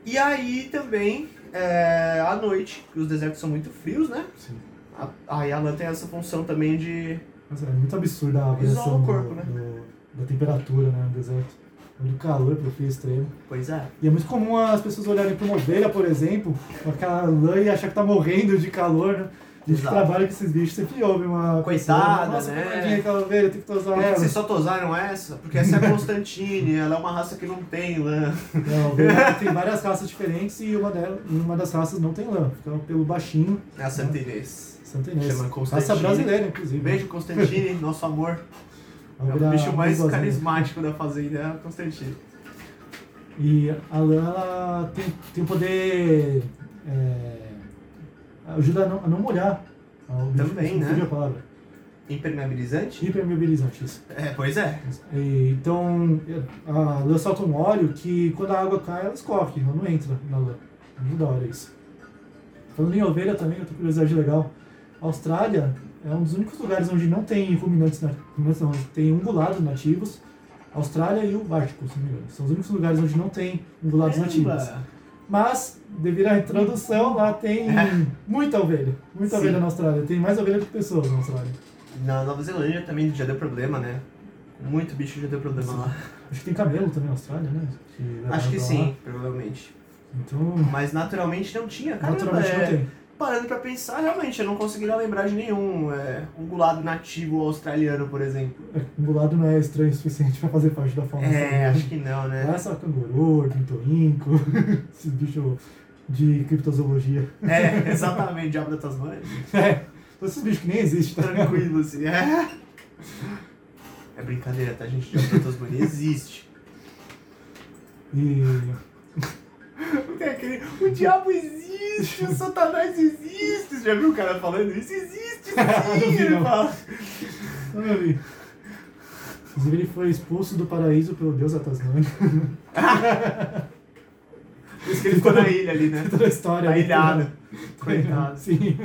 [SPEAKER 1] E aí também, é, à noite, que os desertos são muito frios, né?
[SPEAKER 2] Sim.
[SPEAKER 1] A- Aí a lã tem essa função também de.
[SPEAKER 2] Mas é muito absurda a
[SPEAKER 1] Isola
[SPEAKER 2] variação
[SPEAKER 1] o corpo,
[SPEAKER 2] do-
[SPEAKER 1] né?
[SPEAKER 2] do- da temperatura né, no deserto. Do calor pro frio extremo.
[SPEAKER 1] Pois é.
[SPEAKER 2] E é muito comum as pessoas olharem para uma ovelha, por exemplo, com aquela lã e achar que tá morrendo de calor, né? A gente que
[SPEAKER 1] Exato.
[SPEAKER 2] trabalha com esses bichos sempre ouve uma.
[SPEAKER 1] Coitada,
[SPEAKER 2] pessoa, Nossa,
[SPEAKER 1] né?
[SPEAKER 2] coitadinha aquela ovelha, tem que tosar ela.
[SPEAKER 1] vocês só tosaram essa? Porque essa é a Constantine, ela é uma raça que não tem lã.
[SPEAKER 2] Não, tem várias raças diferentes e uma, delas, uma das raças não tem lã. Fica pelo baixinho.
[SPEAKER 1] É a Santa Inês.
[SPEAKER 2] Santa Inês.
[SPEAKER 1] Chama Constantine.
[SPEAKER 2] Raça brasileira, inclusive.
[SPEAKER 1] Beijo, Constantine, nosso amor. É o bicho mais
[SPEAKER 2] boazinha.
[SPEAKER 1] carismático da fazenda, é a Constantine.
[SPEAKER 2] E a lã ela tem, tem o poder. É, ajuda a não, a não molhar.
[SPEAKER 1] Também, né?
[SPEAKER 2] a palavra.
[SPEAKER 1] Impermeabilizante?
[SPEAKER 2] Hipermobilizante, isso.
[SPEAKER 1] É, pois é.
[SPEAKER 2] Então, a lã solta um óleo que quando a água cai, ela escorre, ela não entra na lã. Muito da hora isso. Falando em ovelha também, outra curiosidade legal. A Austrália é um dos únicos lugares onde não tem ruminantes, na- ruminantes não, tem ungulados nativos. A Austrália e o Ártico, se não me engano. São os únicos lugares onde não tem ungulados nativos. Mas, devido à introdução, lá tem muita ovelha. Muita
[SPEAKER 1] Sim.
[SPEAKER 2] ovelha na Austrália. Tem mais ovelha do que pessoas na Austrália.
[SPEAKER 1] Na Nova Zelândia também já deu problema, né? Muito bicho já deu problema lá.
[SPEAKER 2] Acho que tem camelo também na Austrália, né? Que
[SPEAKER 1] Acho que
[SPEAKER 2] lá.
[SPEAKER 1] sim, provavelmente.
[SPEAKER 2] Então,
[SPEAKER 1] Mas naturalmente não tinha. Caramba,
[SPEAKER 2] naturalmente
[SPEAKER 1] é,
[SPEAKER 2] não tem.
[SPEAKER 1] Parando pra pensar, realmente, eu não conseguiria lembrar de nenhum é, ungulado nativo australiano, por exemplo.
[SPEAKER 2] Ungulado não é estranho o suficiente pra fazer parte da fauna.
[SPEAKER 1] É, acho que não, né?
[SPEAKER 2] é só canguru, ornitorrinco, esses bichos de criptozoologia.
[SPEAKER 1] É, exatamente, diabo da Tasmania.
[SPEAKER 2] É, esses bichos que nem existem, tá?
[SPEAKER 1] Tranquilo, assim. É. É brincadeira, tá, gente? Diabo da Tasmania existe.
[SPEAKER 2] E
[SPEAKER 1] Tem aquele, o diabo existe, o satanás existe. Você já viu o cara falando isso? Existe
[SPEAKER 2] Não
[SPEAKER 1] sim, ele
[SPEAKER 2] não.
[SPEAKER 1] fala.
[SPEAKER 2] Ali. Inclusive ele foi expulso do paraíso pelo deus Atasnani.
[SPEAKER 1] Por isso que ele ficou na ilha ali, né?
[SPEAKER 2] Toda a história.
[SPEAKER 1] Tá ilhado. Coitado.
[SPEAKER 2] Sim.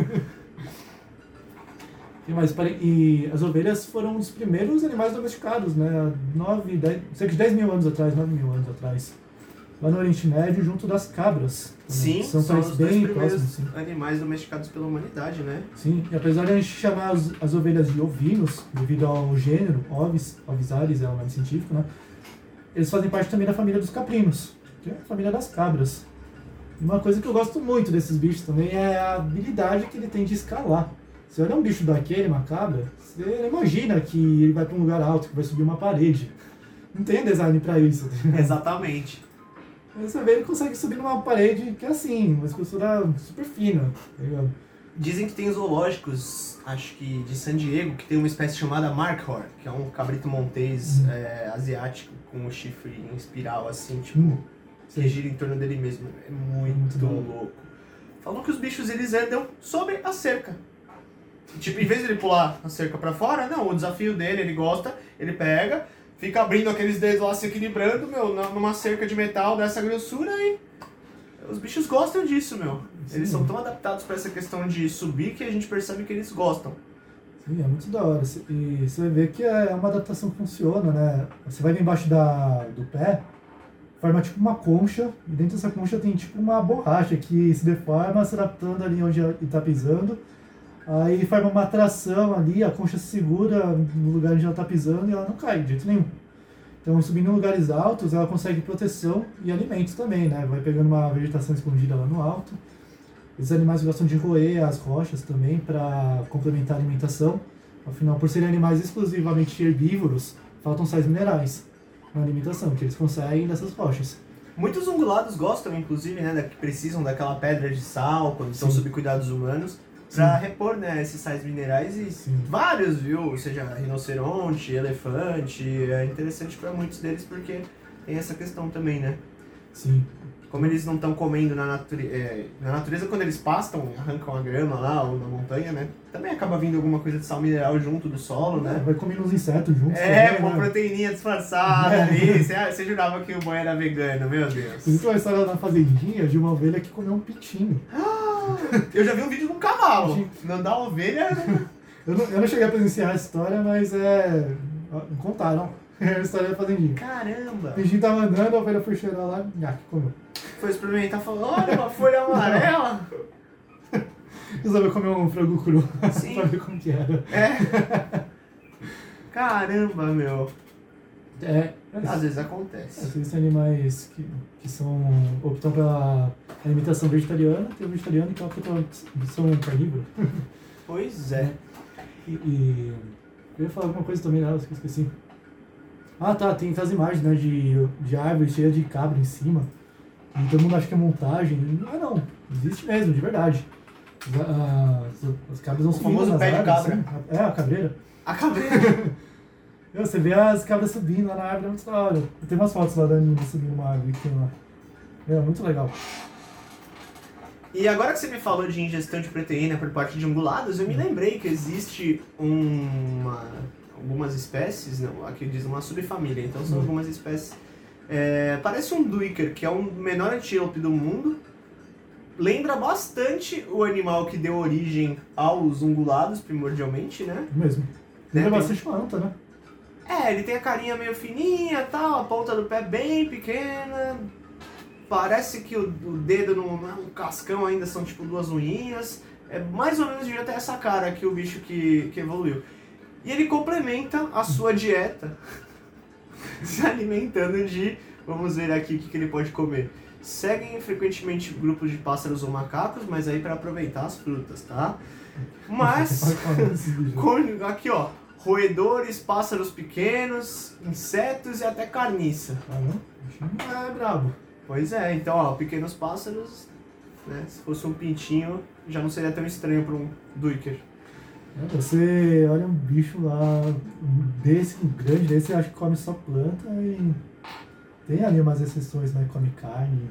[SPEAKER 2] E, pare- e as ovelhas foram um dos primeiros animais domesticados, né? Há Nove, dez, cerca de 10 mil anos atrás, 9 mil anos atrás. Lá no Oriente Médio, junto das cabras. também.
[SPEAKER 1] Sim,
[SPEAKER 2] são,
[SPEAKER 1] são
[SPEAKER 2] países
[SPEAKER 1] os dois
[SPEAKER 2] bem
[SPEAKER 1] primeiros
[SPEAKER 2] próximos. Sim.
[SPEAKER 1] animais domesticados pela humanidade, né?
[SPEAKER 2] Sim, e apesar de a gente chamar as, as ovelhas de ovinos, devido ao gênero, ovis, ovisalis é o nome científico, né? Eles fazem parte também da família dos caprinos, que é a família das cabras. E uma coisa que eu gosto muito desses bichos também é a habilidade que ele tem de escalar. Você olha um bicho daquele, uma cabra, você imagina que ele vai para um lugar alto, que vai subir uma parede. Não tem design para isso.
[SPEAKER 1] Exatamente.
[SPEAKER 2] Você vê ele consegue subir numa parede que é assim, uma escultura super fina, tá ligado?
[SPEAKER 1] Dizem que tem zoológicos, acho que de San Diego, que tem uma espécie chamada Markhor, que é um cabrito montês
[SPEAKER 2] Hum.
[SPEAKER 1] é, asiático com o chifre em espiral, assim, tipo,
[SPEAKER 2] Hum.
[SPEAKER 1] que gira em torno dele mesmo. É muito,
[SPEAKER 2] Muito
[SPEAKER 1] louco. Falam que os bichos eles andam sobre a cerca. Tipo, em vez de ele pular a cerca pra fora, não, o desafio dele, ele gosta, ele pega, fica abrindo aqueles dedos lá, se equilibrando, meu, numa cerca de metal dessa grossura e os bichos gostam disso, meu. Eles
[SPEAKER 2] Sim.
[SPEAKER 1] são tão adaptados pra essa questão de subir que a gente percebe que eles gostam.
[SPEAKER 2] Sim, é muito da hora. E você vai ver que é uma adaptação que funciona, né? Você vai embaixo da, do pé, forma tipo uma concha, e dentro dessa concha tem tipo uma borracha que se deforma, se adaptando ali onde está pisando. Aí forma uma tração ali, a concha se segura no lugar onde ela está pisando e ela não cai de jeito nenhum. Então, subindo em lugares altos, ela consegue proteção e alimentos também, né? Vai pegando uma vegetação escondida lá no alto. Esses animais gostam de roer as rochas também para complementar a alimentação. Afinal, por serem animais exclusivamente herbívoros, faltam sais minerais na alimentação, que eles conseguem dessas rochas.
[SPEAKER 1] Muitos ungulados gostam, inclusive, né, da, que precisam daquela pedra de sal quando estão sob cuidados humanos, pra
[SPEAKER 2] Sim.
[SPEAKER 1] repor, né, esses sais minerais e
[SPEAKER 2] Sim.
[SPEAKER 1] vários, viu? Seja rinoceronte, elefante, é interessante pra muitos deles porque tem essa questão também, né?
[SPEAKER 2] Sim.
[SPEAKER 1] Como eles não estão comendo na natureza, na natureza quando eles pastam, arrancam a grama lá ou na montanha, né? Também acaba vindo alguma coisa de sal mineral junto do solo, né?
[SPEAKER 2] Vai comendo uns insetos juntos.
[SPEAKER 1] É,
[SPEAKER 2] também,
[SPEAKER 1] uma
[SPEAKER 2] né?
[SPEAKER 1] proteininha disfarçada
[SPEAKER 2] É.
[SPEAKER 1] ali. Você, você jurava que o boi era vegano, meu Deus.
[SPEAKER 2] Existe uma história na fazendinha de uma ovelha que comeu um pitinho.
[SPEAKER 1] Eu já vi um vídeo de um cavalo. Dá ovelha.
[SPEAKER 2] Eu não, eu não cheguei a presenciar a história, mas é. contaram. É a história da fazendinha.
[SPEAKER 1] Caramba!
[SPEAKER 2] O bichinho tava andando, a ovelha foi cheirar lá, ah, que comeu.
[SPEAKER 1] Foi experimentar e falou: olha uma folha amarela.
[SPEAKER 2] Resolveu comer um frango cru
[SPEAKER 1] Sim.
[SPEAKER 2] pra ver como que era.
[SPEAKER 1] É. Caramba, meu.
[SPEAKER 2] É,
[SPEAKER 1] Às vezes acontece.
[SPEAKER 2] Existem animais que, que são, optam pela alimentação vegetariana, tem o vegetariano que opta pela opção carnívora.
[SPEAKER 1] Pois é.
[SPEAKER 2] E, e eu ia falar alguma coisa também, né? Eu esqueci. Ah tá, tem aquelas imagens né, de, de árvore cheia de cabra em cima. E todo mundo acha que é montagem. Não é não, existe mesmo, de verdade. As, as, as cabras não
[SPEAKER 1] O famoso pé de cabra.
[SPEAKER 2] assim. É, a cabreira.
[SPEAKER 1] A cabreira.
[SPEAKER 2] Você vê as cabras subindo lá na árvore, é muito da hora. Tem umas fotos lá da Nina subindo uma árvore que tem lá. É, muito legal.
[SPEAKER 1] E agora que você me falou de ingestão de proteína por parte de ungulados, eu me lembrei que existe uma, algumas espécies, não, aqui diz uma subfamília, então são
[SPEAKER 2] Hum.
[SPEAKER 1] algumas espécies. É, parece um duiker, que é o menor antílope do mundo. Lembra bastante o animal que deu origem aos ungulados, primordialmente, né?
[SPEAKER 2] Mesmo.
[SPEAKER 1] Né,
[SPEAKER 2] Lembra
[SPEAKER 1] tem-
[SPEAKER 2] bastante uma anta, né?
[SPEAKER 1] É, ele tem a carinha meio fininha tal, a ponta do pé bem pequena. Parece que o, o dedo não não é um cascão ainda, são tipo duas unhinhas. É mais ou menos devia ter essa cara aqui o bicho que, que evoluiu. E ele complementa a sua dieta se alimentando de. Vamos ver aqui o que, que ele pode comer. Seguem frequentemente grupos de pássaros ou macacos, mas aí para aproveitar as frutas, tá? Mas. Aqui, ó. Roedores, pássaros pequenos, insetos e até carniça.
[SPEAKER 2] Ah, é brabo.
[SPEAKER 1] Pois é, então, ó, pequenos pássaros, né? Se fosse um pintinho, já não seria tão estranho para um duiker.
[SPEAKER 2] É, Você olha um bicho lá desse, um grande desse, acha que come só planta e tem ali umas exceções, né? Come carne.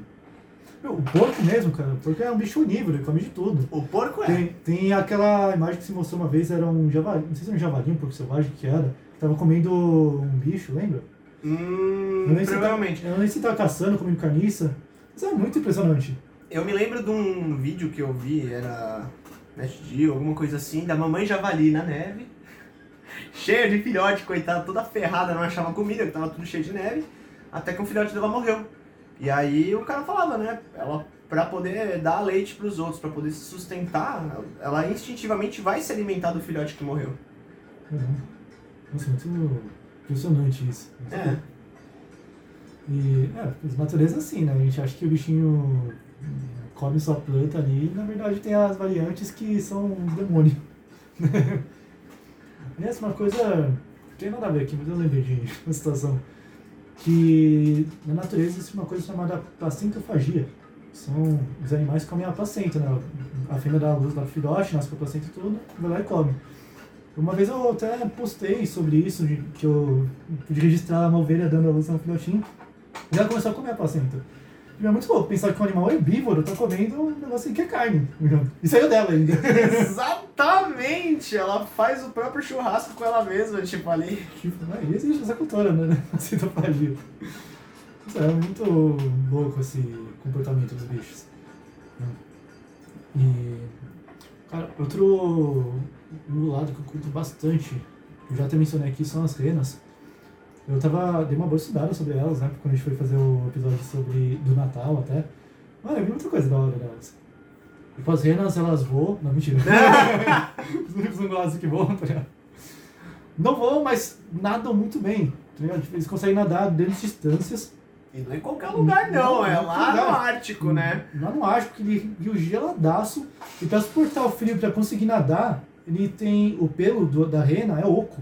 [SPEAKER 2] Meu, o porco mesmo, cara, o porco é um bicho onívoro, ele come de tudo.
[SPEAKER 1] O porco é.
[SPEAKER 2] Tem, tem aquela imagem que se mostrou uma vez, era um javali, não sei se era um javali, um porco selvagem que era. que tava comendo um bicho, lembra?
[SPEAKER 1] Hum,
[SPEAKER 2] Eu nem sei se tá-
[SPEAKER 1] provavelmente.
[SPEAKER 2] Eu nem sei se tava caçando, comendo carniça. Isso é muito impressionante.
[SPEAKER 1] Eu me lembro de um vídeo que eu vi, era Nest Geo, alguma coisa assim, da mamãe javali na neve, cheia de filhote, coitada, toda ferrada, não achava comida, que tava tudo cheio de neve, até que um filhote dela morreu. E aí o cara falava, né, ela pra poder dar leite pros outros, pra poder se sustentar, ela instintivamente vai se alimentar do filhote que morreu.
[SPEAKER 2] Uhum. Nossa, muito impressionante isso.
[SPEAKER 1] É.
[SPEAKER 2] E, é, a natureza é assim, né? A gente acha que o bichinho come só planta ali, e na verdade tem as variantes que são um demônio. Aliás, uma coisa, não tem nada a ver aqui, mas eu lembrei de uma situação. Que na natureza existe uma coisa chamada placentofagia. São os animais que comem a placenta, né? A fêmea dá a luz lá pro filhote, nasce com a placenta tudo, vai lá e come. Uma vez eu até postei sobre isso, de, que eu pude registrar uma ovelha dando a luz a um filhotinho, e ela começou a comer a placenta. E é muito louco pensar que um animal herbívoro tá comendo um negócio que é carne. E saiu dela ainda.
[SPEAKER 1] Exatamente! Ela faz o próprio churrasco com ela mesma, tipo ali.
[SPEAKER 2] E existe essa cultura, né? Citofagia. Isso é muito louco esse comportamento dos bichos. E. Cara, outro lado que eu curto bastante, eu já até mencionei aqui, são as renas. Eu tava. dei uma boa estudada sobre elas, né? Quando a gente foi fazer o episódio sobre. do Natal até. Mano, eu vi muita coisa da hora delas. Tipo, as renas, elas voam. Não, mentira. Os únicos ungulados que voam, tá ligado? Não voam, mas nadam muito bem. Tá ligado? Tipo, eles conseguem nadar grandes distâncias.
[SPEAKER 1] E não é em qualquer lugar, não, é lá no
[SPEAKER 2] lugar.
[SPEAKER 1] Ártico, né?
[SPEAKER 2] Lá no Ártico, ele rio geladaço. E pra suportar o frio, pra conseguir nadar, ele tem o pelo do- da rena é oco.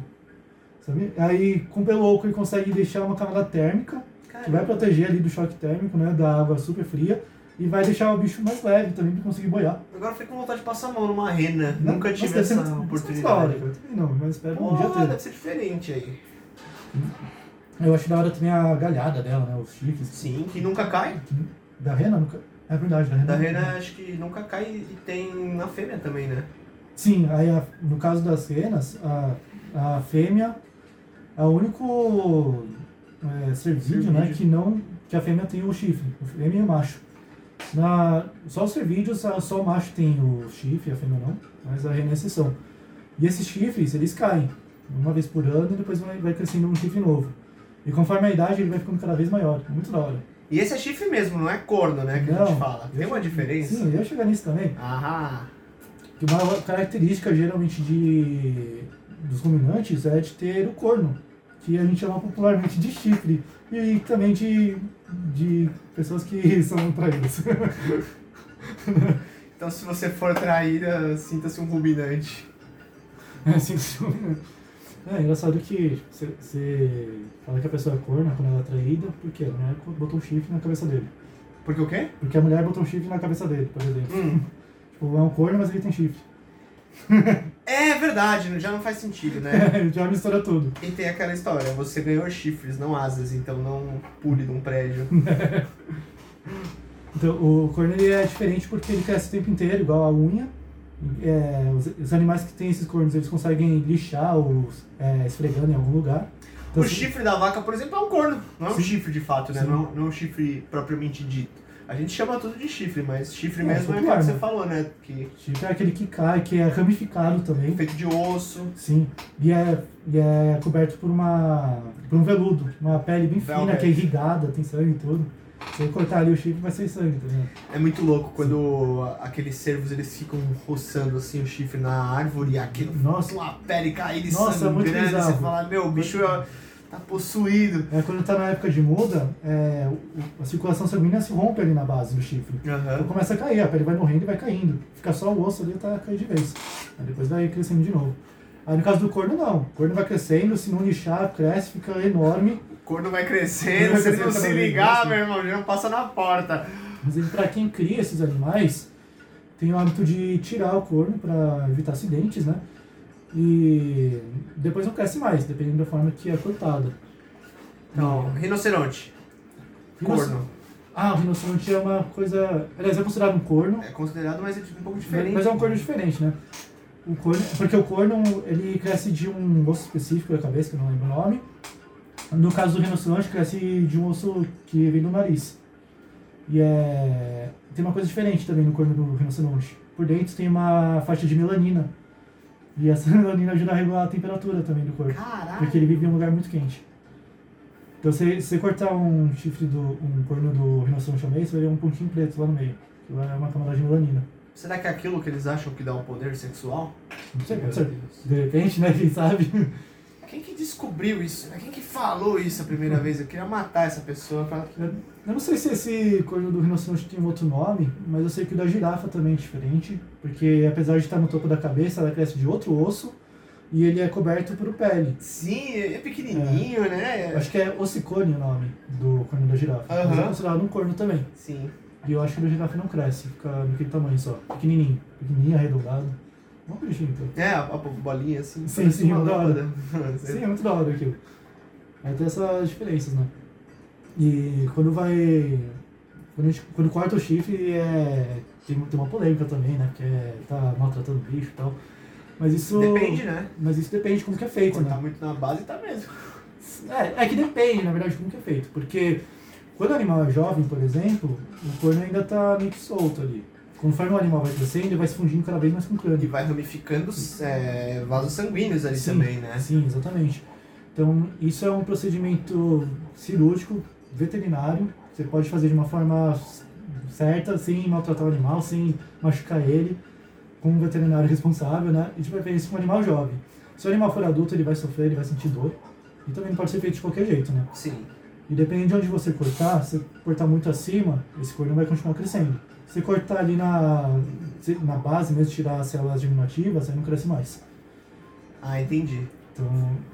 [SPEAKER 2] Sabe? Aí com o pelo oco ele consegue deixar uma camada térmica, que vai proteger ali do choque térmico, né? Da água super fria. E vai deixar o bicho mais leve também pra conseguir boiar.
[SPEAKER 1] Agora eu fiquei com vontade de passar a mão numa rena. Nunca
[SPEAKER 2] Nossa,
[SPEAKER 1] tive essa
[SPEAKER 2] muito-
[SPEAKER 1] oportunidade.
[SPEAKER 2] hora. Eu também não, mas espero um dia
[SPEAKER 1] Pô,
[SPEAKER 2] ter.
[SPEAKER 1] deve ser diferente aí.
[SPEAKER 2] Eu acho da hora também a galhada dela, né? Os chifres.
[SPEAKER 1] Sim, que nunca cai.
[SPEAKER 2] Da rena? Nunca... É verdade, da rena.
[SPEAKER 1] Da rena acho que nunca cai e tem na fêmea também, né?
[SPEAKER 2] Sim, aí a- no caso das renas, a, a fêmea é o único é, cervídeo, né, que não que a fêmea tem o chifre, o fêmea e o macho. Na, só os a- só o macho tem o chifre, a fêmea não, mas a rena exceção. E esses chifres, eles caem uma vez por ano e depois vai, vai crescendo um chifre novo. E conforme a idade, ele vai ficando cada vez maior. É muito da hora.
[SPEAKER 1] E esse é chifre mesmo, não é corno, né? Que a
[SPEAKER 2] Não.
[SPEAKER 1] gente fala. Tem uma diferença?
[SPEAKER 2] Sim, eu ia chegar nisso também.
[SPEAKER 1] Aham.
[SPEAKER 2] Que uma característica geralmente de dos ruminantes é de ter o corno, que a gente chama popularmente de chifre, e também de, de pessoas que são traídas.
[SPEAKER 1] Então se você for traída, sinta-se um ruminante.
[SPEAKER 2] É, assim, é engraçado que você- você fala que a pessoa é corna quando ela é traída, porque a mulher botou um chifre na cabeça dele.
[SPEAKER 1] Porque o quê?
[SPEAKER 2] Porque a mulher botou um chifre na cabeça dele, por exemplo.
[SPEAKER 1] Hum.
[SPEAKER 2] Tipo, é um corno, mas ele tem chifre.
[SPEAKER 1] É verdade, já não faz sentido, né?
[SPEAKER 2] Já mistura tudo.
[SPEAKER 1] E tem aquela história, você ganhou chifres, não asas, então não pule de um prédio.
[SPEAKER 2] Então, o corno é diferente porque ele cresce o tempo inteiro, igual a unha. É, os, os animais que têm esses cornos, eles conseguem lixar ou é, esfregando em algum lugar. Então,
[SPEAKER 1] O
[SPEAKER 2] assim,
[SPEAKER 1] chifre da vaca, por exemplo, é um corno. Não é um
[SPEAKER 2] Sim.
[SPEAKER 1] chifre de fato, né? Não, não é um chifre propriamente dito. A gente chama tudo de chifre, mas chifre
[SPEAKER 2] É,
[SPEAKER 1] mesmo é aquilo que você
[SPEAKER 2] né?
[SPEAKER 1] falou, né? Que
[SPEAKER 2] chifre é aquele que cai, que é ramificado também.
[SPEAKER 1] feito de osso.
[SPEAKER 2] Sim. E é, e é coberto por, uma, por um veludo, uma pele bem fina,
[SPEAKER 1] Velvet.
[SPEAKER 2] que é irrigada, tem sangue e tudo. Se você cortar ali o chifre, vai ser sangue, tá vendo?
[SPEAKER 1] É muito louco quando aqueles cervos eles ficam roçando assim o chifre na árvore e aquilo
[SPEAKER 2] Nossa.
[SPEAKER 1] com a pele caindo e
[SPEAKER 2] Nossa, é muito
[SPEAKER 1] e você
[SPEAKER 2] bizarro.
[SPEAKER 1] fala, meu, o bicho é- tá possuído.
[SPEAKER 2] É, quando tá na época de muda, é, a circulação sanguínea se rompe ali na base do chifre. Então
[SPEAKER 1] Aham.
[SPEAKER 2] começa a cair, a pele vai morrendo e vai caindo. Fica só o osso ali até cair de vez. Aí depois vai crescendo de novo. Aí no caso do corno não. O corno vai crescendo, se não lixar, cresce, fica enorme.
[SPEAKER 1] O corno vai crescendo,
[SPEAKER 2] Vai
[SPEAKER 1] se não se ligar,
[SPEAKER 2] mais,
[SPEAKER 1] meu irmão, já não passa na porta.
[SPEAKER 2] Mas pra quem cria esses animais, tem o hábito de tirar o corno para evitar acidentes, né? E depois não cresce mais, dependendo da forma que é cortada.
[SPEAKER 1] Não, rinoceronte.
[SPEAKER 2] Rinoce-
[SPEAKER 1] Corno.
[SPEAKER 2] Ah, o rinoceronte é uma coisa. Aliás, é considerado um corno,
[SPEAKER 1] É considerado, mas é um pouco diferente.
[SPEAKER 2] mas é um corno diferente, né? O corno, porque o corno ele cresce de um osso específico da cabeça, que eu não lembro o nome. No caso do rinoceronte, cresce de um osso que vem do nariz. E é. Tem uma coisa diferente também no corno do rinoceronte. Por dentro tem uma faixa de melanina. E essa melanina ajuda a regular a temperatura também do corpo.
[SPEAKER 1] Caralho.
[SPEAKER 2] Porque ele vive em um lugar muito quente. Então se você cortar um chifre do. um corno do rinoceronte chamês, você vai ver um pontinho preto lá no meio. Que é uma camada de melanina.
[SPEAKER 1] Será que é aquilo que eles acham que dá o poder sexual?
[SPEAKER 2] Não sei, pode ser. De repente, né? Quem sabe?
[SPEAKER 1] Quem que descobriu isso? Quem que falou isso a primeira vez? Eu queria matar essa pessoa. Que...
[SPEAKER 2] Eu não sei se esse corno do rinoceronte tem outro nome, mas eu sei que o da girafa também é diferente, porque apesar de estar no topo da cabeça, ela cresce de outro osso e ele é coberto por pele.
[SPEAKER 1] Sim, é pequenininho, né?
[SPEAKER 2] Eu acho que é ossicone o nome do corno da girafa. Mas
[SPEAKER 1] Aham.
[SPEAKER 2] é considerado um corno também.
[SPEAKER 1] Sim.
[SPEAKER 2] E eu acho que o da girafa não cresce, fica naquele tamanho só. Pequenininho. Pequenininho, arredondado. Uma bichinho, então.
[SPEAKER 1] É, a, a bolinha assim.
[SPEAKER 2] Sim, sim,
[SPEAKER 1] uma
[SPEAKER 2] da hora. Sim, é muito da hora aquilo. Aí tem essas diferenças, né? E quando vai. Quando, gente, quando corta o chifre, é, tem, tem uma polêmica também, né? Porque é, tá maltratando o bicho e tal. Mas isso.
[SPEAKER 1] Depende, né?
[SPEAKER 2] Mas isso depende de como que é feito, né?
[SPEAKER 1] muito na base tá mesmo.
[SPEAKER 2] É, é que depende, na verdade, de como que é feito. Porque quando o animal é jovem, por exemplo, o corno ainda tá meio que solto ali. Conforme o animal vai crescendo, ele vai se fundindo cada vez mais com o
[SPEAKER 1] E
[SPEAKER 2] crânio.
[SPEAKER 1] vai ramificando é, vasos sanguíneos ali
[SPEAKER 2] Sim,
[SPEAKER 1] também, né?
[SPEAKER 2] Sim, exatamente. Então, isso é um procedimento cirúrgico, veterinário. Você pode fazer de uma forma certa, sem maltratar o animal, sem machucar ele, com um veterinário responsável, né? E de preferência com um animal jovem. Se o animal for adulto, ele vai sofrer, ele vai sentir dor. E também não pode ser feito de qualquer jeito, né?
[SPEAKER 1] Sim.
[SPEAKER 2] E dependendo de onde você cortar, se você cortar muito acima, esse corno vai continuar crescendo. Se você cortar ali na, na base mesmo, tirar as células germinativas, aí não cresce mais.
[SPEAKER 1] Ah, entendi.
[SPEAKER 2] Então,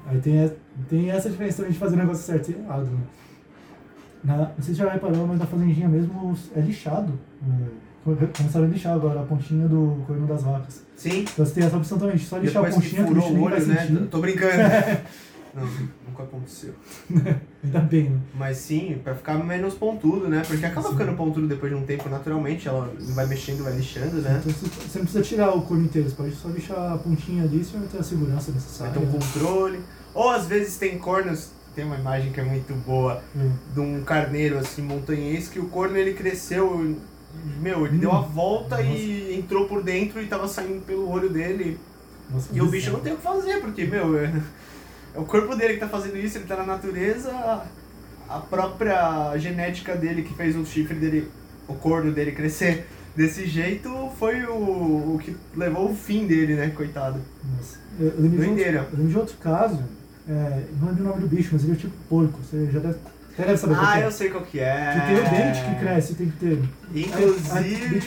[SPEAKER 2] aí tem, a- tem essa diferença também de fazer o negócio certo e errado, né? Na, não sei se já reparou, mas na fazendinha mesmo é lixado. É, Começaram a lixar agora a pontinha do corno das vacas.
[SPEAKER 1] Sim.
[SPEAKER 2] Então você tem essa opção também, de só lixar
[SPEAKER 1] Depois
[SPEAKER 2] a pontinha, que o
[SPEAKER 1] furou o
[SPEAKER 2] vai
[SPEAKER 1] olho, né?
[SPEAKER 2] sentir.
[SPEAKER 1] Tô brincando. Não, nunca aconteceu.
[SPEAKER 2] Ainda bem, né?
[SPEAKER 1] Mas sim, pra ficar menos pontudo, né? Porque acaba
[SPEAKER 2] Sim.
[SPEAKER 1] ficando pontudo depois de um tempo, naturalmente, ela vai mexendo, vai lixando, né?
[SPEAKER 2] Então você, não precisa tirar o corno inteiro, você pode só lixar a pontinha ali, você vai ter a segurança
[SPEAKER 1] Vai
[SPEAKER 2] necessária.
[SPEAKER 1] ter um controle. Ou às vezes tem cornos, tem uma imagem que é muito boa,
[SPEAKER 2] Hum.
[SPEAKER 1] de um carneiro assim, montanhês, que o corno ele cresceu, meu, ele
[SPEAKER 2] Hum.
[SPEAKER 1] deu a volta
[SPEAKER 2] Nossa.
[SPEAKER 1] e entrou por dentro e tava saindo pelo olho dele.
[SPEAKER 2] Nossa,
[SPEAKER 1] E o bicho não tem o que fazer, porque, meu, é, é o corpo dele que tá fazendo isso, ele tá na natureza, a própria genética dele que fez o chifre dele, o corno dele crescer desse jeito foi o, o que levou o fim dele, né, coitado.
[SPEAKER 2] Nossa. Eu, eu lembro de outro, eu lembro de outro caso, é, não lembro o nome do bicho, mas ele é tipo porco. Você já deve, deve saber
[SPEAKER 1] Ah,
[SPEAKER 2] que é.
[SPEAKER 1] eu sei qual que é.
[SPEAKER 2] Que tem o dente que cresce tempo inteiro. Aí, aí o bicho vai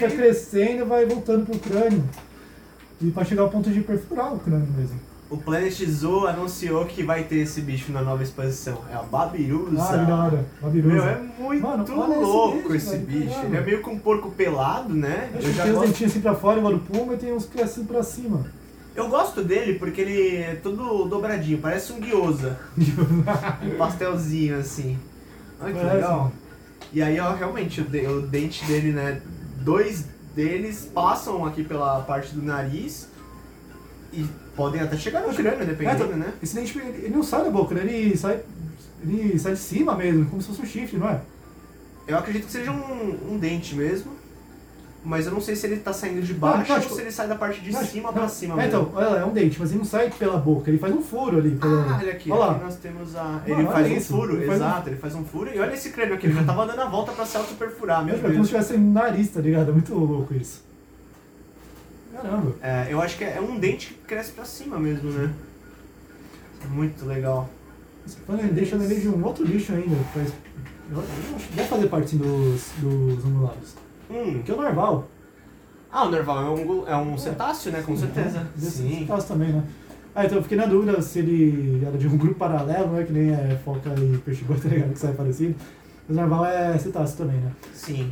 [SPEAKER 1] Inclusive,
[SPEAKER 2] crescendo e vai voltando pro crânio. E pra chegar ao ponto de perfurar o crânio mesmo.
[SPEAKER 1] o Planet Zoo anunciou que vai ter esse bicho na nova expansão. É a Babirusa.
[SPEAKER 2] Ah, que da hora. Babirusa.
[SPEAKER 1] Meu, é muito
[SPEAKER 2] Mano, olha esse
[SPEAKER 1] louco
[SPEAKER 2] bicho,
[SPEAKER 1] esse bicho. Ele é meio com um porco pelado, né? Eu
[SPEAKER 2] que
[SPEAKER 1] já
[SPEAKER 2] tem os
[SPEAKER 1] gosto
[SPEAKER 2] dentinhos assim pra fora, igual do puma, e tem uns que é assim pra cima.
[SPEAKER 1] Eu gosto dele porque ele é todo dobradinho, parece um gyoza. um pastelzinho assim. Olha que
[SPEAKER 2] Parece,
[SPEAKER 1] legal. E aí, ó, realmente, o, de- o dente dele, né? Dois deles passam aqui pela parte do nariz e podem até chegar no crânio, dependendo,
[SPEAKER 2] É,
[SPEAKER 1] né?
[SPEAKER 2] Esse dente, ele ele não sai da boca, né? ele sai, ele sai de cima mesmo, como se fosse um chifre, não é?
[SPEAKER 1] Eu acredito que seja um, um dente mesmo. Mas eu não sei se ele tá saindo de baixo
[SPEAKER 2] não,
[SPEAKER 1] ou
[SPEAKER 2] tipo,
[SPEAKER 1] se ele sai da parte de
[SPEAKER 2] Não,
[SPEAKER 1] cima pra cima
[SPEAKER 2] É,
[SPEAKER 1] mesmo.
[SPEAKER 2] então, olha lá, é um dente, mas ele não sai pela boca, ele faz um furo ali.
[SPEAKER 1] Ah, olha aqui,
[SPEAKER 2] olha
[SPEAKER 1] aqui nós temos a. Ele faz um
[SPEAKER 2] isso,
[SPEAKER 1] furo,
[SPEAKER 2] ele faz um-
[SPEAKER 1] exato, ele faz um furo. E olha esse crânio aqui, ele já tava dando a volta pra se auto-perfurar, meu
[SPEAKER 2] É como se tivesse um nariz, tá ligado? É muito louco isso. Caramba.
[SPEAKER 1] É, eu acho que é um dente que cresce pra cima mesmo, né? Muito legal.
[SPEAKER 2] Falando deixa eu lembrei de um outro bicho ainda, faz. Eu, eu acho que deve fazer parte dos, dos ungulados.
[SPEAKER 1] Hum.
[SPEAKER 2] Que é o narval.
[SPEAKER 1] Ah, o narval é um, é um cetáceo, né? Com certeza.
[SPEAKER 2] Desse
[SPEAKER 1] Sim.
[SPEAKER 2] caso também, né? Ah, então eu fiquei na dúvida se ele era de um grupo paralelo, né? Que nem é foca e peixe tá ligado? Que sai parecido. Mas o narval é cetáceo também, né?
[SPEAKER 1] Sim.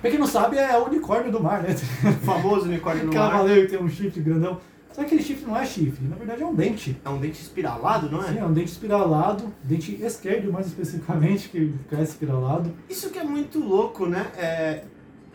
[SPEAKER 2] Pra quem não sabe, é o unicórnio do mar, né?
[SPEAKER 1] O famoso unicórnio
[SPEAKER 2] Aquela
[SPEAKER 1] mar.
[SPEAKER 2] baleia que tem um chifre grandão. Só que aquele chifre não é chifre, na verdade é um dente.
[SPEAKER 1] É um dente espiralado, não
[SPEAKER 2] Sim,
[SPEAKER 1] é?
[SPEAKER 2] é um dente espiralado, dente esquerdo mais especificamente, que cresce espiralado.
[SPEAKER 1] Isso que é muito louco, né? É,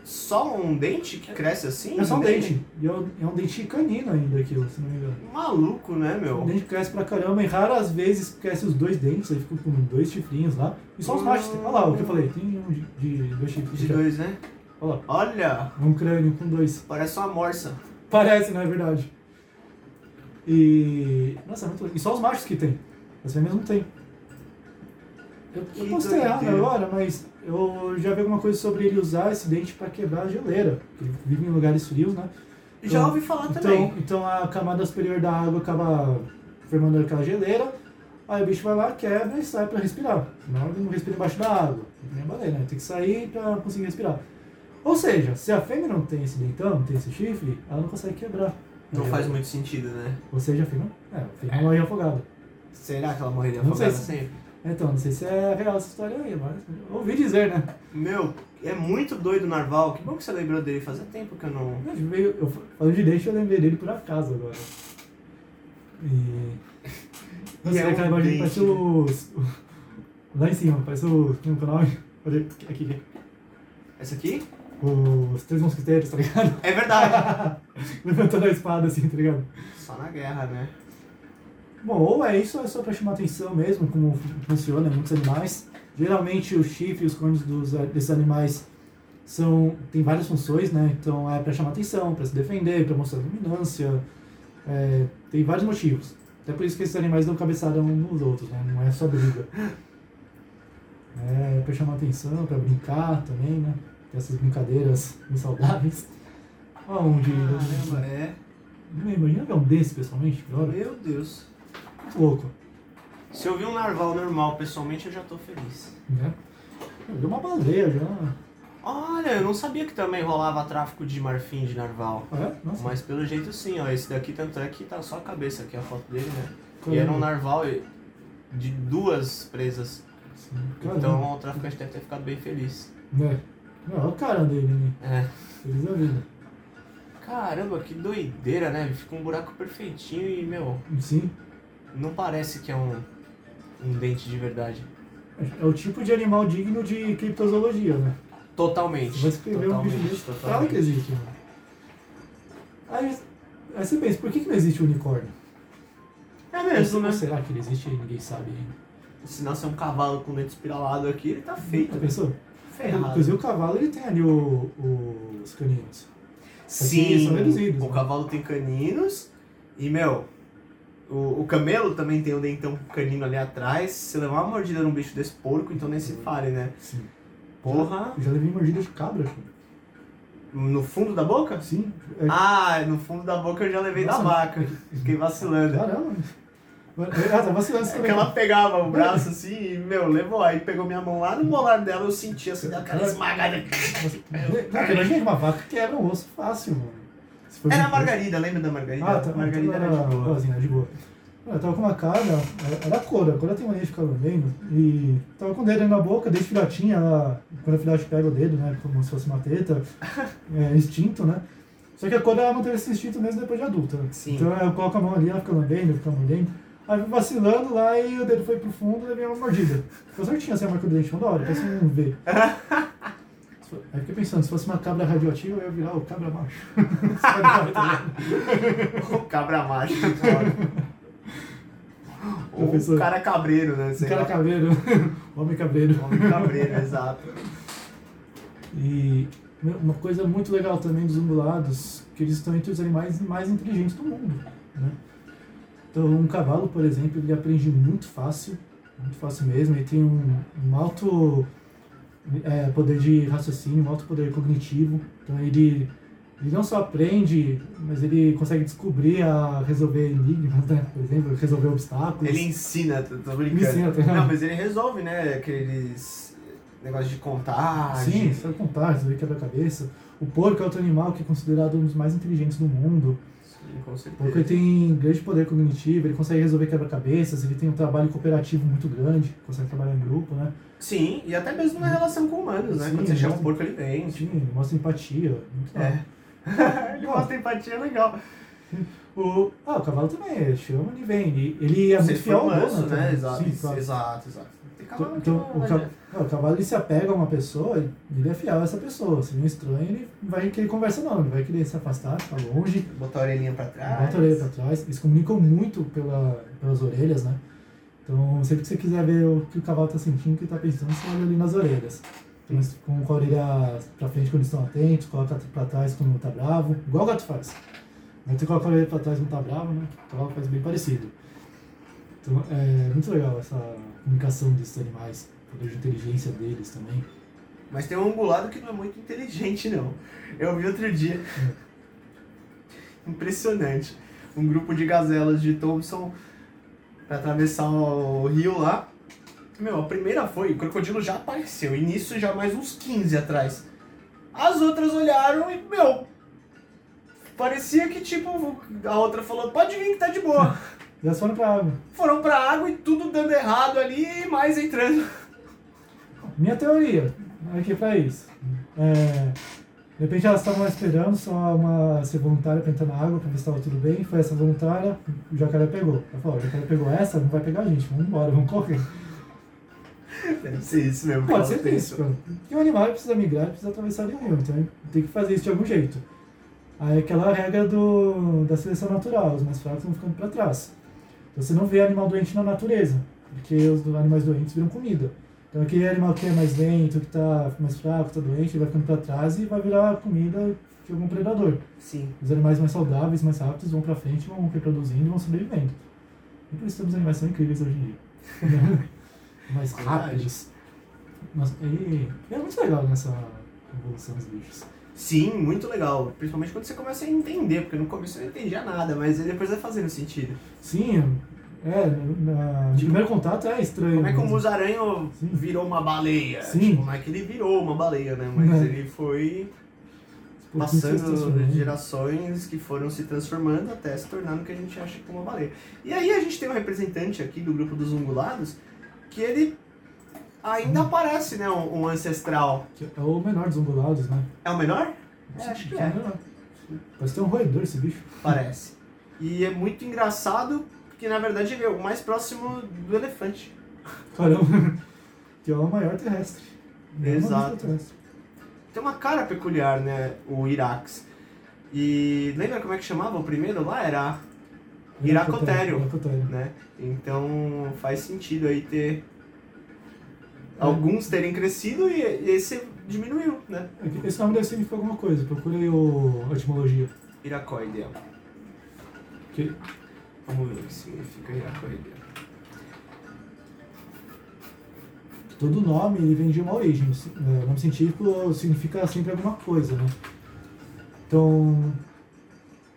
[SPEAKER 1] só um dente que cresce assim?
[SPEAKER 2] É só um
[SPEAKER 1] nele?
[SPEAKER 2] dente. E é um, é um dente canino ainda aquilo, se não me engano.
[SPEAKER 1] Maluco, né,
[SPEAKER 2] O
[SPEAKER 1] meu?
[SPEAKER 2] dente cresce pra caramba e raras vezes cresce os dois dentes, aí fica com dois chifrinhos lá. E só os machos tem. Olha lá o que eu falei, tem um de, de dois chifres.
[SPEAKER 1] De dois, né?
[SPEAKER 2] Olha lá,
[SPEAKER 1] Olha,
[SPEAKER 2] um crânio com dois.
[SPEAKER 1] parece uma morsa.
[SPEAKER 2] Parece, não é verdade? E. Nossa, é muito E só os machos que tem. As fêmeas não tem. Eu, eu errado
[SPEAKER 1] doideira.
[SPEAKER 2] agora, mas eu já vi alguma coisa sobre ele usar esse dente pra quebrar a geleira. Porque ele vive em lugares frios, né?
[SPEAKER 1] Já
[SPEAKER 2] Então-
[SPEAKER 1] ouvi falar
[SPEAKER 2] Então,
[SPEAKER 1] também.
[SPEAKER 2] então a camada superior da água acaba formando aquela geleira, aí o bicho vai lá, quebra e sai pra respirar. Senão ele não respira embaixo da água. Nem baleia, né? Tem que sair pra conseguir respirar. Ou seja, se a fêmea não tem esse dentão, não tem esse chifre, ela não consegue quebrar.
[SPEAKER 1] Não
[SPEAKER 2] Aí,
[SPEAKER 1] faz muito sentido, né?
[SPEAKER 2] Ou seja, a fêmea, é, a fêmea morre afogada.
[SPEAKER 1] Será que ela morreria
[SPEAKER 2] Não
[SPEAKER 1] afogada
[SPEAKER 2] se-
[SPEAKER 1] sempre?
[SPEAKER 2] Então, não sei se é real essa história aí, mas ouvi dizer, né?
[SPEAKER 1] Meu, é muito doido o Narval. Que bom que você lembrou dele. Fazia tempo que eu não.
[SPEAKER 2] Eu, veio- eu falando de dente, eu lembrei dele por acaso agora. E. Nossa,
[SPEAKER 1] E é um
[SPEAKER 2] aquela imagem
[SPEAKER 1] dente,
[SPEAKER 2] parece os. Lá em cima, parece o. É o nome? Olha aqui, aqui.
[SPEAKER 1] Essa aqui?
[SPEAKER 2] Os três mosquiteiros, tá ligado?
[SPEAKER 1] É verdade.
[SPEAKER 2] Levantando a espada assim, tá ligado?
[SPEAKER 1] Só na guerra, né?
[SPEAKER 2] Bom, ou é isso, ou é só pra chamar atenção mesmo, como funciona em muitos animais. Geralmente os chifres e os cornos dos, desses animais são, tem várias funções, né? Então é pra chamar atenção, pra se defender, pra mostrar dominância. É, tem vários motivos. Até por isso que esses animais dão cabeçada uns nos outros, né? Não é só briga. É pra chamar atenção, pra brincar também, né? Tem essas brincadeiras insaudáveis. Ó, um de.
[SPEAKER 1] Caramba, é.
[SPEAKER 2] Não Imagina ver um desse pessoalmente, hora.
[SPEAKER 1] Meu Deus.
[SPEAKER 2] Louco.
[SPEAKER 1] Se eu vi um narval normal pessoalmente, eu já tô feliz.
[SPEAKER 2] Né? Deu uma baleia já.
[SPEAKER 1] Olha, eu não sabia que também rolava tráfico de marfim de narval.
[SPEAKER 2] Ah, é? Nossa.
[SPEAKER 1] Mas pelo jeito sim, ó. Esse daqui tanto é que tá só a cabeça aqui, a foto dele, né? E
[SPEAKER 2] Caramba.
[SPEAKER 1] era um narval de duas presas.
[SPEAKER 2] Sim.
[SPEAKER 1] Então o traficante deve ter ficado bem feliz.
[SPEAKER 2] Né? Não, olha o cara dele, né?
[SPEAKER 1] É.
[SPEAKER 2] Feliz da vida.
[SPEAKER 1] Caramba, que doideira, né? Fica um buraco perfeitinho e, meu,
[SPEAKER 2] Sim.
[SPEAKER 1] Não parece que é um, um dente de verdade.
[SPEAKER 2] É o tipo de animal digno de criptozoologia, né?
[SPEAKER 1] Totalmente.
[SPEAKER 2] Você escrever um bicho desse, que existe, mano. Aí, aí você pensa, por que, que não existe unicórnio?
[SPEAKER 1] É mesmo, né?
[SPEAKER 2] Será que ele existe e ninguém sabe ainda?
[SPEAKER 1] Se nascer um cavalo com dente espiralado aqui, ele tá feito.
[SPEAKER 2] Já pensou?
[SPEAKER 1] Ferrado.
[SPEAKER 2] Inclusive o cavalo ele tem ali o, o- os caninos.
[SPEAKER 1] Sim,
[SPEAKER 2] são reduzidos,
[SPEAKER 1] o
[SPEAKER 2] né?
[SPEAKER 1] cavalo tem caninos e, meu, o, o camelo também tem um dentão canino ali atrás. Se levar uma mordida num bicho desse porco, então nem se fale, né?
[SPEAKER 2] Sim.
[SPEAKER 1] Porra,
[SPEAKER 2] Eu já levei mordida de cabra.
[SPEAKER 1] no fundo da boca?
[SPEAKER 2] Sim. É,
[SPEAKER 1] Ah, no fundo da boca eu já levei
[SPEAKER 2] Nossa,
[SPEAKER 1] da vaca. Fiquei vacilando.
[SPEAKER 2] Caramba. Ah, tá vacilando
[SPEAKER 1] É
[SPEAKER 2] também.
[SPEAKER 1] ela pegava o braço assim e, meu, levou. Aí pegou minha mão lá no molar dela, eu senti assim, aquela esmagada.
[SPEAKER 2] Não, que uma vaca quebra um osso fácil, mano.
[SPEAKER 1] Era a Margarida, lembra da Margarida?
[SPEAKER 2] Ah, tá.
[SPEAKER 1] a Margarida
[SPEAKER 2] então
[SPEAKER 1] era de boa.
[SPEAKER 2] era de boa. Eu tava com uma cara, era a cor, a cor tem mania de ficar lambendo, e tava com o dedo na boca, desde filhotinha, ela, quando a filhote pega o dedo, né, como se fosse uma teta, é instinto, né. Só que a cor ela manteve esse instinto mesmo depois de adulta. né?
[SPEAKER 1] Sim.
[SPEAKER 2] Então eu coloco a mão ali, ela fica lambendo, fica mordendo. Aí eu fui vacilando lá e o dedo foi pro fundo e levei uma mordida. Ficou certinho assim a marca do dente, da hora, parece um V. Aí fiquei pensando, se fosse uma cabra radioativa, eu ia virar o cabra macho. Tá?
[SPEAKER 1] O cabra macho. Ou o cara cabreiro, né?
[SPEAKER 2] O
[SPEAKER 1] Sei
[SPEAKER 2] cara
[SPEAKER 1] lá.
[SPEAKER 2] cabreiro, homem cabreiro.
[SPEAKER 1] Homem cabreiro, exato.
[SPEAKER 2] E uma coisa muito legal também dos ungulados, que eles estão entre os animais mais inteligentes do mundo. Né? Então, um cavalo, por exemplo, ele aprende muito fácil, muito fácil mesmo, ele tem um, um alto é, poder de raciocínio, um alto poder cognitivo. Então, ele, ele não só aprende, mas ele consegue descobrir a resolver enigmas, né? por exemplo, resolver obstáculos.
[SPEAKER 1] Ele ensina, tô, tô brincando.
[SPEAKER 2] Ele ensina, tá?
[SPEAKER 1] Não, mas ele resolve, né? Aqueles negócios de contagem.
[SPEAKER 2] Sim, sabe contar, resolver quebra-cabeça. O porco é outro animal que é considerado um dos mais inteligentes do mundo.
[SPEAKER 1] Com certeza.
[SPEAKER 2] porco ele tem grande poder cognitivo, ele consegue resolver quebra-cabeças, ele tem um trabalho cooperativo muito grande, consegue trabalhar em grupo, né?
[SPEAKER 1] Sim, e até mesmo na relação com humanos, né?
[SPEAKER 2] Sim,
[SPEAKER 1] Quando você chama o
[SPEAKER 2] mostra-
[SPEAKER 1] porco, ele vem.
[SPEAKER 2] Sim, ele mostra empatia. Muito.
[SPEAKER 1] É. ele mostra empatia legal.
[SPEAKER 2] O, ah, o cavalo também, ele chama, ele vem. Ele, ele é
[SPEAKER 1] Se
[SPEAKER 2] muito fiel ao dono.
[SPEAKER 1] né? Exato,
[SPEAKER 2] Sim, claro.
[SPEAKER 1] exato, exato.
[SPEAKER 2] Então,
[SPEAKER 1] não
[SPEAKER 2] o, ca- não, o cavalo ele se apega a uma pessoa, ele é fiel a essa pessoa. Se não estranho, ele não vai querer conversa não, ele vai querer se afastar, ficar longe,
[SPEAKER 1] Botar a orelhinha pra trás.
[SPEAKER 2] bota a orelha pra trás. Eles comunicam muito pela, pelas orelhas, né? Então, sempre que você quiser ver o que o cavalo tá sentindo, o que ele tá pensando, você olha ali nas orelhas. Então, eles com a orelha pra frente quando estão atentos, coloca pra trás quando tá bravo, igual o gato faz. Mas você coloca a orelha pra trás quando tá bravo, né? O cavalo faz bem parecido. Então, é muito legal essa comunicação desses animais, poder de inteligência deles também.
[SPEAKER 1] Mas tem um ungulado que não é muito inteligente, não. Eu vi outro dia. Impressionante. Um grupo de gazelas de Thompson pra atravessar o rio lá. Meu, a primeira foi, o crocodilo já apareceu. E nisso já mais uns 15 atrás. As outras olharam e, meu. Parecia que, tipo, a outra falou: pode vir que tá de boa.
[SPEAKER 2] Elas foram pra água.
[SPEAKER 1] Foram pra água e tudo dando errado ali e mais entrando.
[SPEAKER 2] Minha teoria, aqui pra isso. É, de repente elas estavam lá esperando só uma ser voluntária pra entrar na água pra ver se estava tudo bem. Foi essa voluntária, o jacaré pegou. Ela falou, o jacaré pegou essa, não vai pegar a gente, vamos embora, vamos correr.
[SPEAKER 1] Deve ser isso mesmo.
[SPEAKER 2] Pode ser isso,
[SPEAKER 1] pensou.
[SPEAKER 2] Porque o animal precisa migrar, precisa atravessar o rio, então tem que fazer isso de algum jeito. Aí aquela regra do, da seleção natural, os mais fracos vão ficando pra trás. Então você não vê animal doente na natureza, porque os animais doentes viram comida. Então aquele animal que é mais lento, que tá mais fraco, tá doente, ele vai ficando pra trás e vai virar comida de algum predador.
[SPEAKER 1] Sim.
[SPEAKER 2] Os animais mais saudáveis, mais rápidos, vão pra frente, vão reproduzindo e vão sobrevivendo. E por isso que os animais são incríveis hoje em dia. mais rápidos. Mas, e, é muito legal nessa evolução dos bichos.
[SPEAKER 1] Sim, muito legal. Principalmente quando você começa a entender, porque no começo eu não entendia nada, mas depois vai fazendo sentido.
[SPEAKER 2] Sim, é, na, no primeiro contato é estranho.
[SPEAKER 1] Como é que o
[SPEAKER 2] mesmo.
[SPEAKER 1] musaranho
[SPEAKER 2] Sim.
[SPEAKER 1] virou uma baleia?
[SPEAKER 2] Sim.
[SPEAKER 1] Tipo, não é que ele virou uma baleia, né? Mas
[SPEAKER 2] É.
[SPEAKER 1] ele foi passando gerações que foram se transformando até se tornar no que a gente acha que é uma baleia. E aí a gente tem um representante aqui do grupo dos ungulados que ele ainda
[SPEAKER 2] Hum.
[SPEAKER 1] parece, né? Um, um ancestral.
[SPEAKER 2] Que É o menor dos ungulados, né?
[SPEAKER 1] É o menor? É, acho que
[SPEAKER 2] o
[SPEAKER 1] é.
[SPEAKER 2] menor. Parece ter um roedor esse bicho.
[SPEAKER 1] Parece. E é muito engraçado porque na verdade ele é o mais próximo do elefante.
[SPEAKER 2] Caramba. Que é o maior terrestre. É
[SPEAKER 1] Exato.
[SPEAKER 2] terrestre.
[SPEAKER 1] Tem uma cara peculiar, né? O Irax. E lembra como é que chamava o primeiro lá? Era Iracotério.
[SPEAKER 2] Iracotério.
[SPEAKER 1] né? Então faz sentido aí ter alguns terem crescido e esse diminuiu, né?
[SPEAKER 2] Esse nome deve significar alguma coisa. Procurei o, a etimologia.
[SPEAKER 1] Iracoidea.
[SPEAKER 2] Que,
[SPEAKER 1] Vamos ver o que significa Iracoidea.
[SPEAKER 2] todo nome ele vem de uma origem. É, O nome científico significa sempre alguma coisa, né? Então,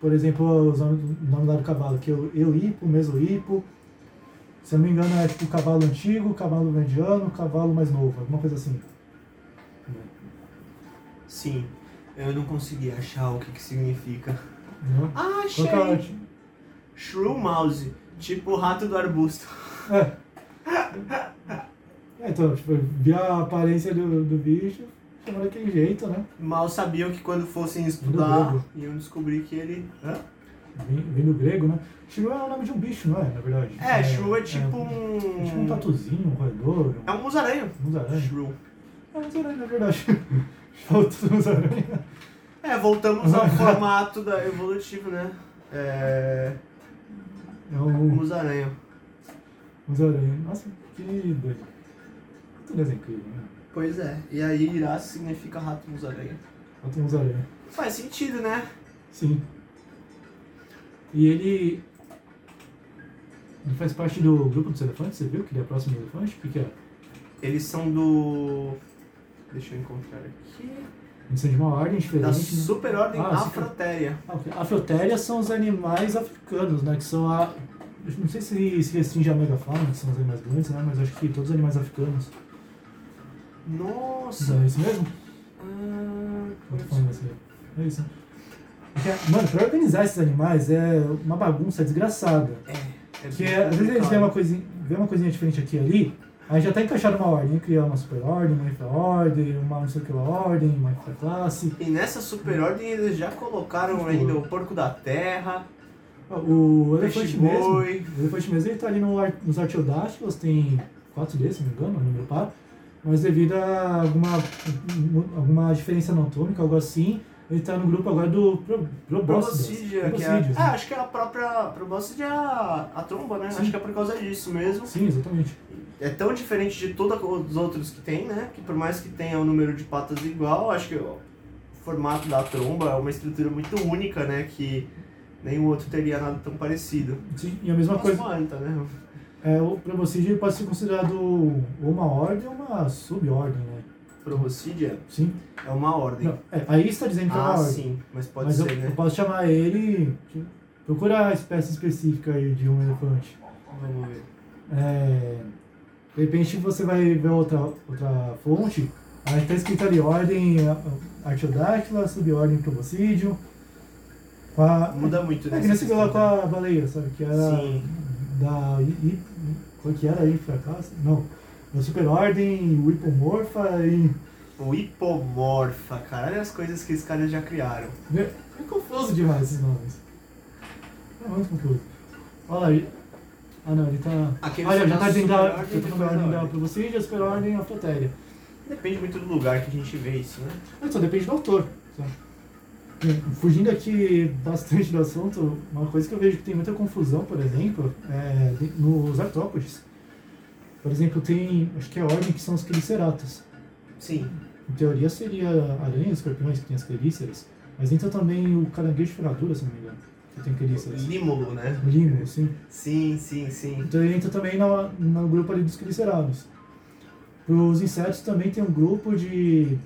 [SPEAKER 2] por exemplo, o nome lá do cavalo, que é o Euipo, Mesoipo. Se eu não me engano, é tipo cavalo antigo, cavalo mediano, cavalo mais novo, alguma coisa assim.
[SPEAKER 1] Sim, eu não consegui achar o que, que significa.
[SPEAKER 2] Entendeu?
[SPEAKER 1] Ah, achei!
[SPEAKER 2] Qual é
[SPEAKER 1] Shrew Mouse, tipo o rato do arbusto.
[SPEAKER 2] É. É, então, tipo, vi a aparência do, do bicho, chamou daquele jeito, né?
[SPEAKER 1] Mal sabiam que quando fossem estudar, iam descobrir que ele. Hã?
[SPEAKER 2] Vem, do grego, né? Shrew é o nome de um bicho, não é? Na verdade.
[SPEAKER 1] É, Shrew é tipo
[SPEAKER 2] É,
[SPEAKER 1] um.
[SPEAKER 2] tipo um tatuzinho, um roedor,
[SPEAKER 1] É um musaranho.
[SPEAKER 2] um musaranha.
[SPEAKER 1] Shrew.
[SPEAKER 2] É um musaranha, na verdade. Falta musaranha.
[SPEAKER 1] É, voltamos ao formato da evolutivo, né? É.
[SPEAKER 2] É um
[SPEAKER 1] Musaranho.
[SPEAKER 2] musaranha. Nossa, que doido. Natureza é incrível, né?
[SPEAKER 1] Pois é. E aí Irá significa rato musaranha.
[SPEAKER 2] Falta musaranha.
[SPEAKER 1] Faz sentido, né?
[SPEAKER 2] Sim. E ele. Ele faz parte do grupo dos elefantes, você viu que ele é próximo do elefante? O que, que é?
[SPEAKER 1] Eles são do. Deixa eu encontrar aqui.
[SPEAKER 2] Eles são de uma ordem diferente.
[SPEAKER 1] Da
[SPEAKER 2] né?
[SPEAKER 1] superordem
[SPEAKER 2] Ah,
[SPEAKER 1] Afrotéria.
[SPEAKER 2] Ah. Afrotéria são os animais africanos, né? Que são a. eu Não sei se se restringe a megafauna, que são os animais grandes, né? Mas acho que todos os animais africanos.
[SPEAKER 1] Nossa!
[SPEAKER 2] Não é isso mesmo?
[SPEAKER 1] Ah,
[SPEAKER 2] tô falando assim. É isso. Né? Mano, pra organizar esses animais é uma bagunça desgraçada.
[SPEAKER 1] é, é
[SPEAKER 2] Que é, às vezes eles veem uma, coisinha, vê uma coisinha diferente aqui e ali, aí já tá encaixado uma ordem, criar uma superordem, uma infraordem, uma não sei o que ordem, uma infraclasse.
[SPEAKER 1] E nessa superordem eles já colocaram
[SPEAKER 2] Tipo,
[SPEAKER 1] ainda o porco da terra,
[SPEAKER 2] O elefante mesmo, o elefante mesmo ele tá ali no, nos artiodáctilos, tem 4D, se não me engano, um número par, mas devido a alguma, alguma diferença anatômica, algo assim, ele tá no grupo agora do Pro-.
[SPEAKER 1] Proboscidea, que é.
[SPEAKER 2] Né?
[SPEAKER 1] acho que é a própria. Proboscidea é a, a tromba, né?
[SPEAKER 2] Sim.
[SPEAKER 1] Acho que é por causa disso mesmo.
[SPEAKER 2] Sim, exatamente.
[SPEAKER 1] É tão diferente de todos os outros que tem, né? Que por mais que tenha o número de patas igual, acho que o formato da tromba é uma estrutura muito única, né? Que nenhum outro teria nada tão parecido.
[SPEAKER 2] Sim, e a mesma coisa,
[SPEAKER 1] Cosmoanta, né?
[SPEAKER 2] é, o Proboscide pode ser considerado ou uma ordem ou uma subordem, né?
[SPEAKER 1] Proboscidea
[SPEAKER 2] Sim.
[SPEAKER 1] é uma ordem.
[SPEAKER 2] Não, é, aí está dizendo que é uma
[SPEAKER 1] ah,
[SPEAKER 2] ordem.
[SPEAKER 1] sim, mas pode
[SPEAKER 2] mas
[SPEAKER 1] ser,
[SPEAKER 2] eu,
[SPEAKER 1] né?
[SPEAKER 2] eu posso chamar ele. Procura a espécie específica aí de um elefante.
[SPEAKER 1] Vamos ver.
[SPEAKER 2] É, de repente você vai ver outra, outra fonte, aí está escrito ali ordem Artiodactyla, subordem Proboscidium. A,
[SPEAKER 1] Muda muito, né?
[SPEAKER 2] é que viu lá com a baleia, sabe? Que era
[SPEAKER 1] Sim.
[SPEAKER 2] da. I, qual que era aí, fracasso? Não. Da superordem, o hipomorfa e.
[SPEAKER 1] O hipomorfa, cara. Olha as coisas que esses caras já criaram.
[SPEAKER 2] É, é confuso demais esses nomes. É muito confuso. Olha ele- ah não, ele tá.
[SPEAKER 1] Aqui
[SPEAKER 2] Olha, já tá dizendo da, já tá falando da ordem
[SPEAKER 1] da ordem.
[SPEAKER 2] Proboscidea, a superordem e a Afrotéria.
[SPEAKER 1] Depende muito do lugar que a gente vê isso, né?
[SPEAKER 2] Mas só depende do autor. Bem, Fugindo aqui bastante do assunto, uma coisa que eu vejo que tem muita confusão, por exemplo, é nos artrópodes. Por exemplo, tem, acho que é a ordem que são os quericeratas.
[SPEAKER 1] Sim.
[SPEAKER 2] Em teoria seria aranhas, escorpiões que tem as quelíceras, mas entra também o caranguejo furadura, se não me engano, que tem quelíceras.
[SPEAKER 1] Límulo, né?
[SPEAKER 2] Limo, sim.
[SPEAKER 1] Sim, sim, sim.
[SPEAKER 2] Então ele entra também no, no grupo ali dos quelicerados. Para os insetos também tem um grupo de,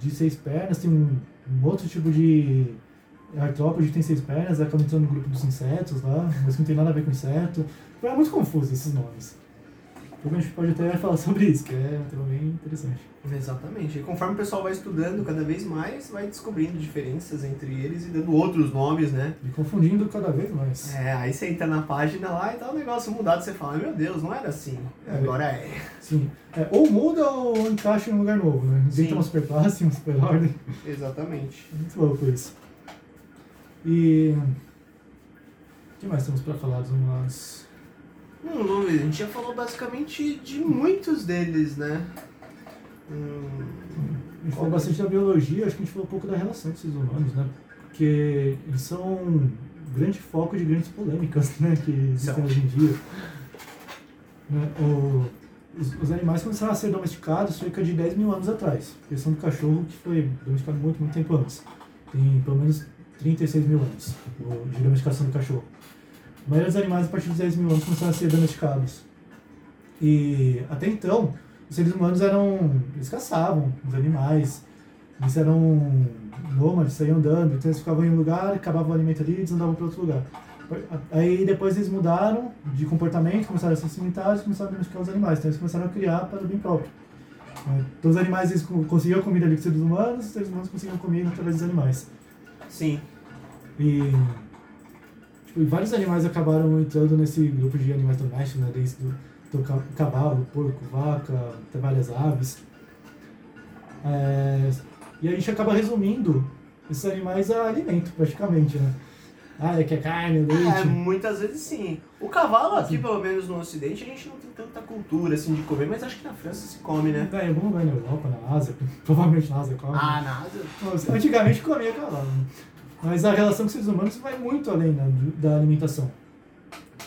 [SPEAKER 2] de seis pernas, tem um, um outro tipo de artrópode tem seis pernas, acaba entrando no grupo dos insetos lá, mas não tem nada a ver com inseto. É muito confuso esses nomes. Então a gente pode até falar sobre isso, que é um tema bem interessante.
[SPEAKER 1] Exatamente. E conforme o pessoal vai estudando cada vez mais, vai descobrindo diferenças entre eles e dando outros nomes, né?
[SPEAKER 2] E confundindo cada vez mais.
[SPEAKER 1] É, aí você entra na página lá e tá o negócio mudado, você fala, meu Deus, não era assim.
[SPEAKER 2] É.
[SPEAKER 1] Agora é.
[SPEAKER 2] Sim. É, ou muda ou encaixa em um lugar novo, né? Inventa uma super classe, uma super ordem.
[SPEAKER 1] Exatamente.
[SPEAKER 2] Muito louco isso. E. O que mais temos pra falar dos animais?
[SPEAKER 1] Luiz, a gente já falou basicamente de muitos deles, né? Hum,
[SPEAKER 2] A gente falou bastante da biologia, acho que a gente falou um pouco da relação seres humanos, né? Porque eles são um grande foco de grandes polêmicas, né? Que existem
[SPEAKER 1] São.
[SPEAKER 2] hoje em dia. Né? O- os, os animais começaram a ser domesticados cerca de 10 mil anos atrás. Questão do cachorro que foi domesticado muito, muito tempo antes. Tem pelo menos 36 mil anos o- de domesticação do cachorro. A maioria dos animais, a partir dos 10 mil anos, começaram a ser domesticados. E até então, os seres humanos eram. Eles caçavam os animais, eles eram nômades, saíam andando, então eles ficavam em um lugar, acabavam o alimento ali e eles andavam para outro lugar. Aí depois eles mudaram de comportamento, começaram a ser cimentados e começaram a domesticar os animais. Então eles começaram a criar para o bem próprio. Então os animais eles co- conseguiam comida ali com os seres humanos, os seres humanos conseguiam comida através dos animais.
[SPEAKER 1] sim.
[SPEAKER 2] E, tipo, vários animais acabaram entrando nesse grupo de animais domésticos, né? Desde do, do ca- cavalo, porco, vaca, até várias aves. É, e a gente acaba resumindo esses animais a alimento, praticamente, né? Ah, é que é carne,
[SPEAKER 1] É,
[SPEAKER 2] leite.
[SPEAKER 1] muitas vezes sim. O cavalo aqui, pelo menos no ocidente, a gente não tem tanta cultura assim de comer, mas acho que na França se come, né?
[SPEAKER 2] É, em algum lugar na Europa, na Ásia, provavelmente na Ásia come.
[SPEAKER 1] Ah, nada.
[SPEAKER 2] Nossa, Antigamente comia cavalo. Mas a relação com os seres humanos vai muito além da, da alimentação.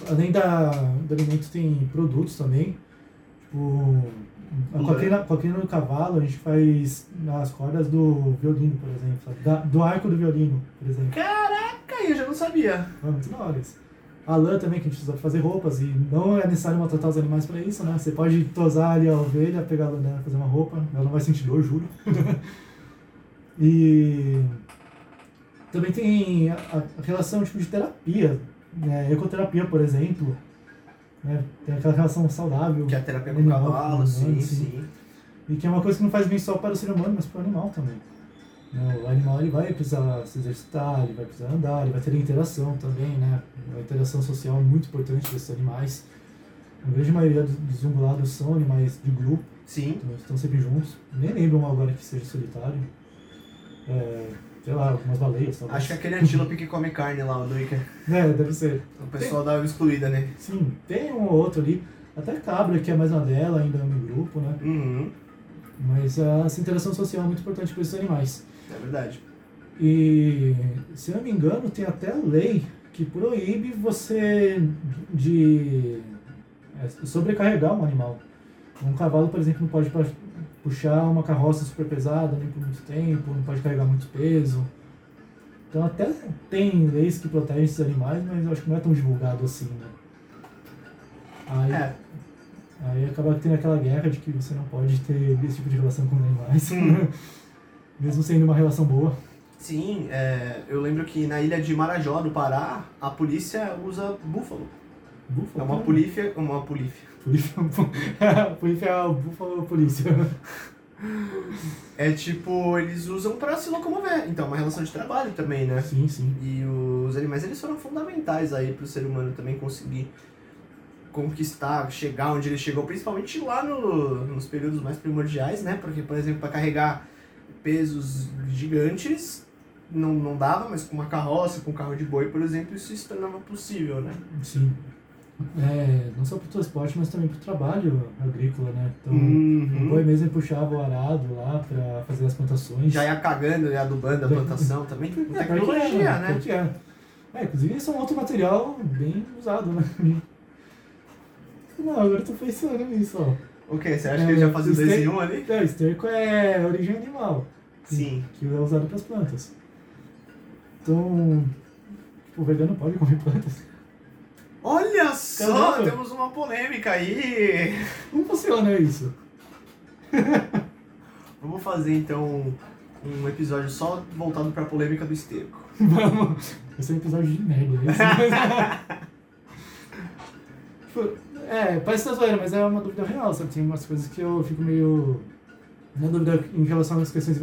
[SPEAKER 2] Além da, do alimento, tem produtos também. Tipo, com a crina, com a crina do cavalo, a gente faz as cordas do violino, por exemplo. Da- do arco do violino, por exemplo.
[SPEAKER 1] Caraca, eu já não sabia.
[SPEAKER 2] É muito da hora isso. A lã também, que a gente usa pra fazer roupas, e não é necessário maltratar os animais pra isso, né? Você pode tosar ali a ovelha, pegar a lã dela, fazer uma roupa, ela não vai sentir dor, juro. e também tem a, a relação tipo, de terapia, né? ecoterapia, por exemplo. Né? Tem aquela relação saudável.
[SPEAKER 1] Que é a terapia com
[SPEAKER 2] animal,
[SPEAKER 1] cavalo, sim, sim.
[SPEAKER 2] E que é uma coisa que não faz bem só para o ser humano, mas para o animal também. Né, O animal ele vai precisar se exercitar, ele vai precisar andar, ele vai ter interação também, né? A interação social é muito importante desses animais. A grande maioria dos- dos ungulados são animais de grupo,
[SPEAKER 1] Sim.
[SPEAKER 2] então estão sempre juntos. Nem lembro um agora que seja solitário. É, sei lá, algumas baleias talvez.
[SPEAKER 1] Acho que é aquele antílope que come carne lá, o do Ica.
[SPEAKER 2] É, deve ser.
[SPEAKER 1] O pessoal dá uma excluída, né?
[SPEAKER 2] Sim, tem um ou outro ali. Até cabra, que é mais na dela, ainda no grupo, né?
[SPEAKER 1] Uhum.
[SPEAKER 2] Mas essa interação social é muito importante para esses animais.
[SPEAKER 1] É verdade.
[SPEAKER 2] E, se eu não me engano, tem até lei que proíbe você de é, sobrecarregar um animal. Um cavalo, por exemplo, não pode puxar uma carroça super pesada nem por muito tempo, não pode carregar muito peso. Então até tem leis que protegem esses animais, mas eu acho que não é tão divulgado assim, né? Aí,
[SPEAKER 1] É.
[SPEAKER 2] aí acaba tendo aquela guerra de que você não pode ter esse tipo de relação com os animais.
[SPEAKER 1] Hum.
[SPEAKER 2] Mesmo sendo uma relação boa.
[SPEAKER 1] Sim, é, eu lembro que na ilha de Marajó, do Pará, a polícia usa búfalo. É
[SPEAKER 2] Búfalo,
[SPEAKER 1] uma
[SPEAKER 2] cara.
[SPEAKER 1] polícia, uma polícia.
[SPEAKER 2] Polícia, polícia é o búfalo polícia.
[SPEAKER 1] É tipo, eles usam pra se locomover. Então, é uma relação de trabalho também, né?
[SPEAKER 2] Sim, sim.
[SPEAKER 1] E os animais, eles foram fundamentais aí pro ser humano também conseguir conquistar, chegar onde ele chegou, principalmente lá no, nos períodos mais primordiais, né? Porque, por exemplo, para carregar pesos gigantes não, não dava, mas com uma carroça, com um carro de boi, por exemplo, isso se tornava possível, né?
[SPEAKER 2] Sim. É, não só para o transporte, mas também para o trabalho agrícola, né? Então, o
[SPEAKER 1] Uhum.
[SPEAKER 2] boi mesmo puxava o arado lá para fazer as plantações.
[SPEAKER 1] Já ia cagando, ia adubando a plantação também.
[SPEAKER 2] É,
[SPEAKER 1] Tecnologia,
[SPEAKER 2] é,
[SPEAKER 1] né?
[SPEAKER 2] que é. É, inclusive isso é um outro material bem usado, né? Não, agora eu tô pensando nisso, ó.
[SPEAKER 1] O que? Você acha
[SPEAKER 2] É,
[SPEAKER 1] que ele já fazia o
[SPEAKER 2] este-
[SPEAKER 1] 2 em 1 ali?
[SPEAKER 2] É, esterco é origem animal.
[SPEAKER 1] Sim.
[SPEAKER 2] Que é usado para as plantas. Então, tipo, o vegano pode comer plantas.
[SPEAKER 1] Olha só,
[SPEAKER 2] Caramba.
[SPEAKER 1] temos uma polêmica aí.
[SPEAKER 2] Como funciona isso?
[SPEAKER 1] Vamos fazer então um episódio só voltado pra polêmica do esterco.
[SPEAKER 2] Vamos. Esse é um episódio de merda. Tipo, é, parece que zoeira, mas é uma dúvida real, sabe? Tem umas coisas que eu fico meio. Na dúvida em relação às questões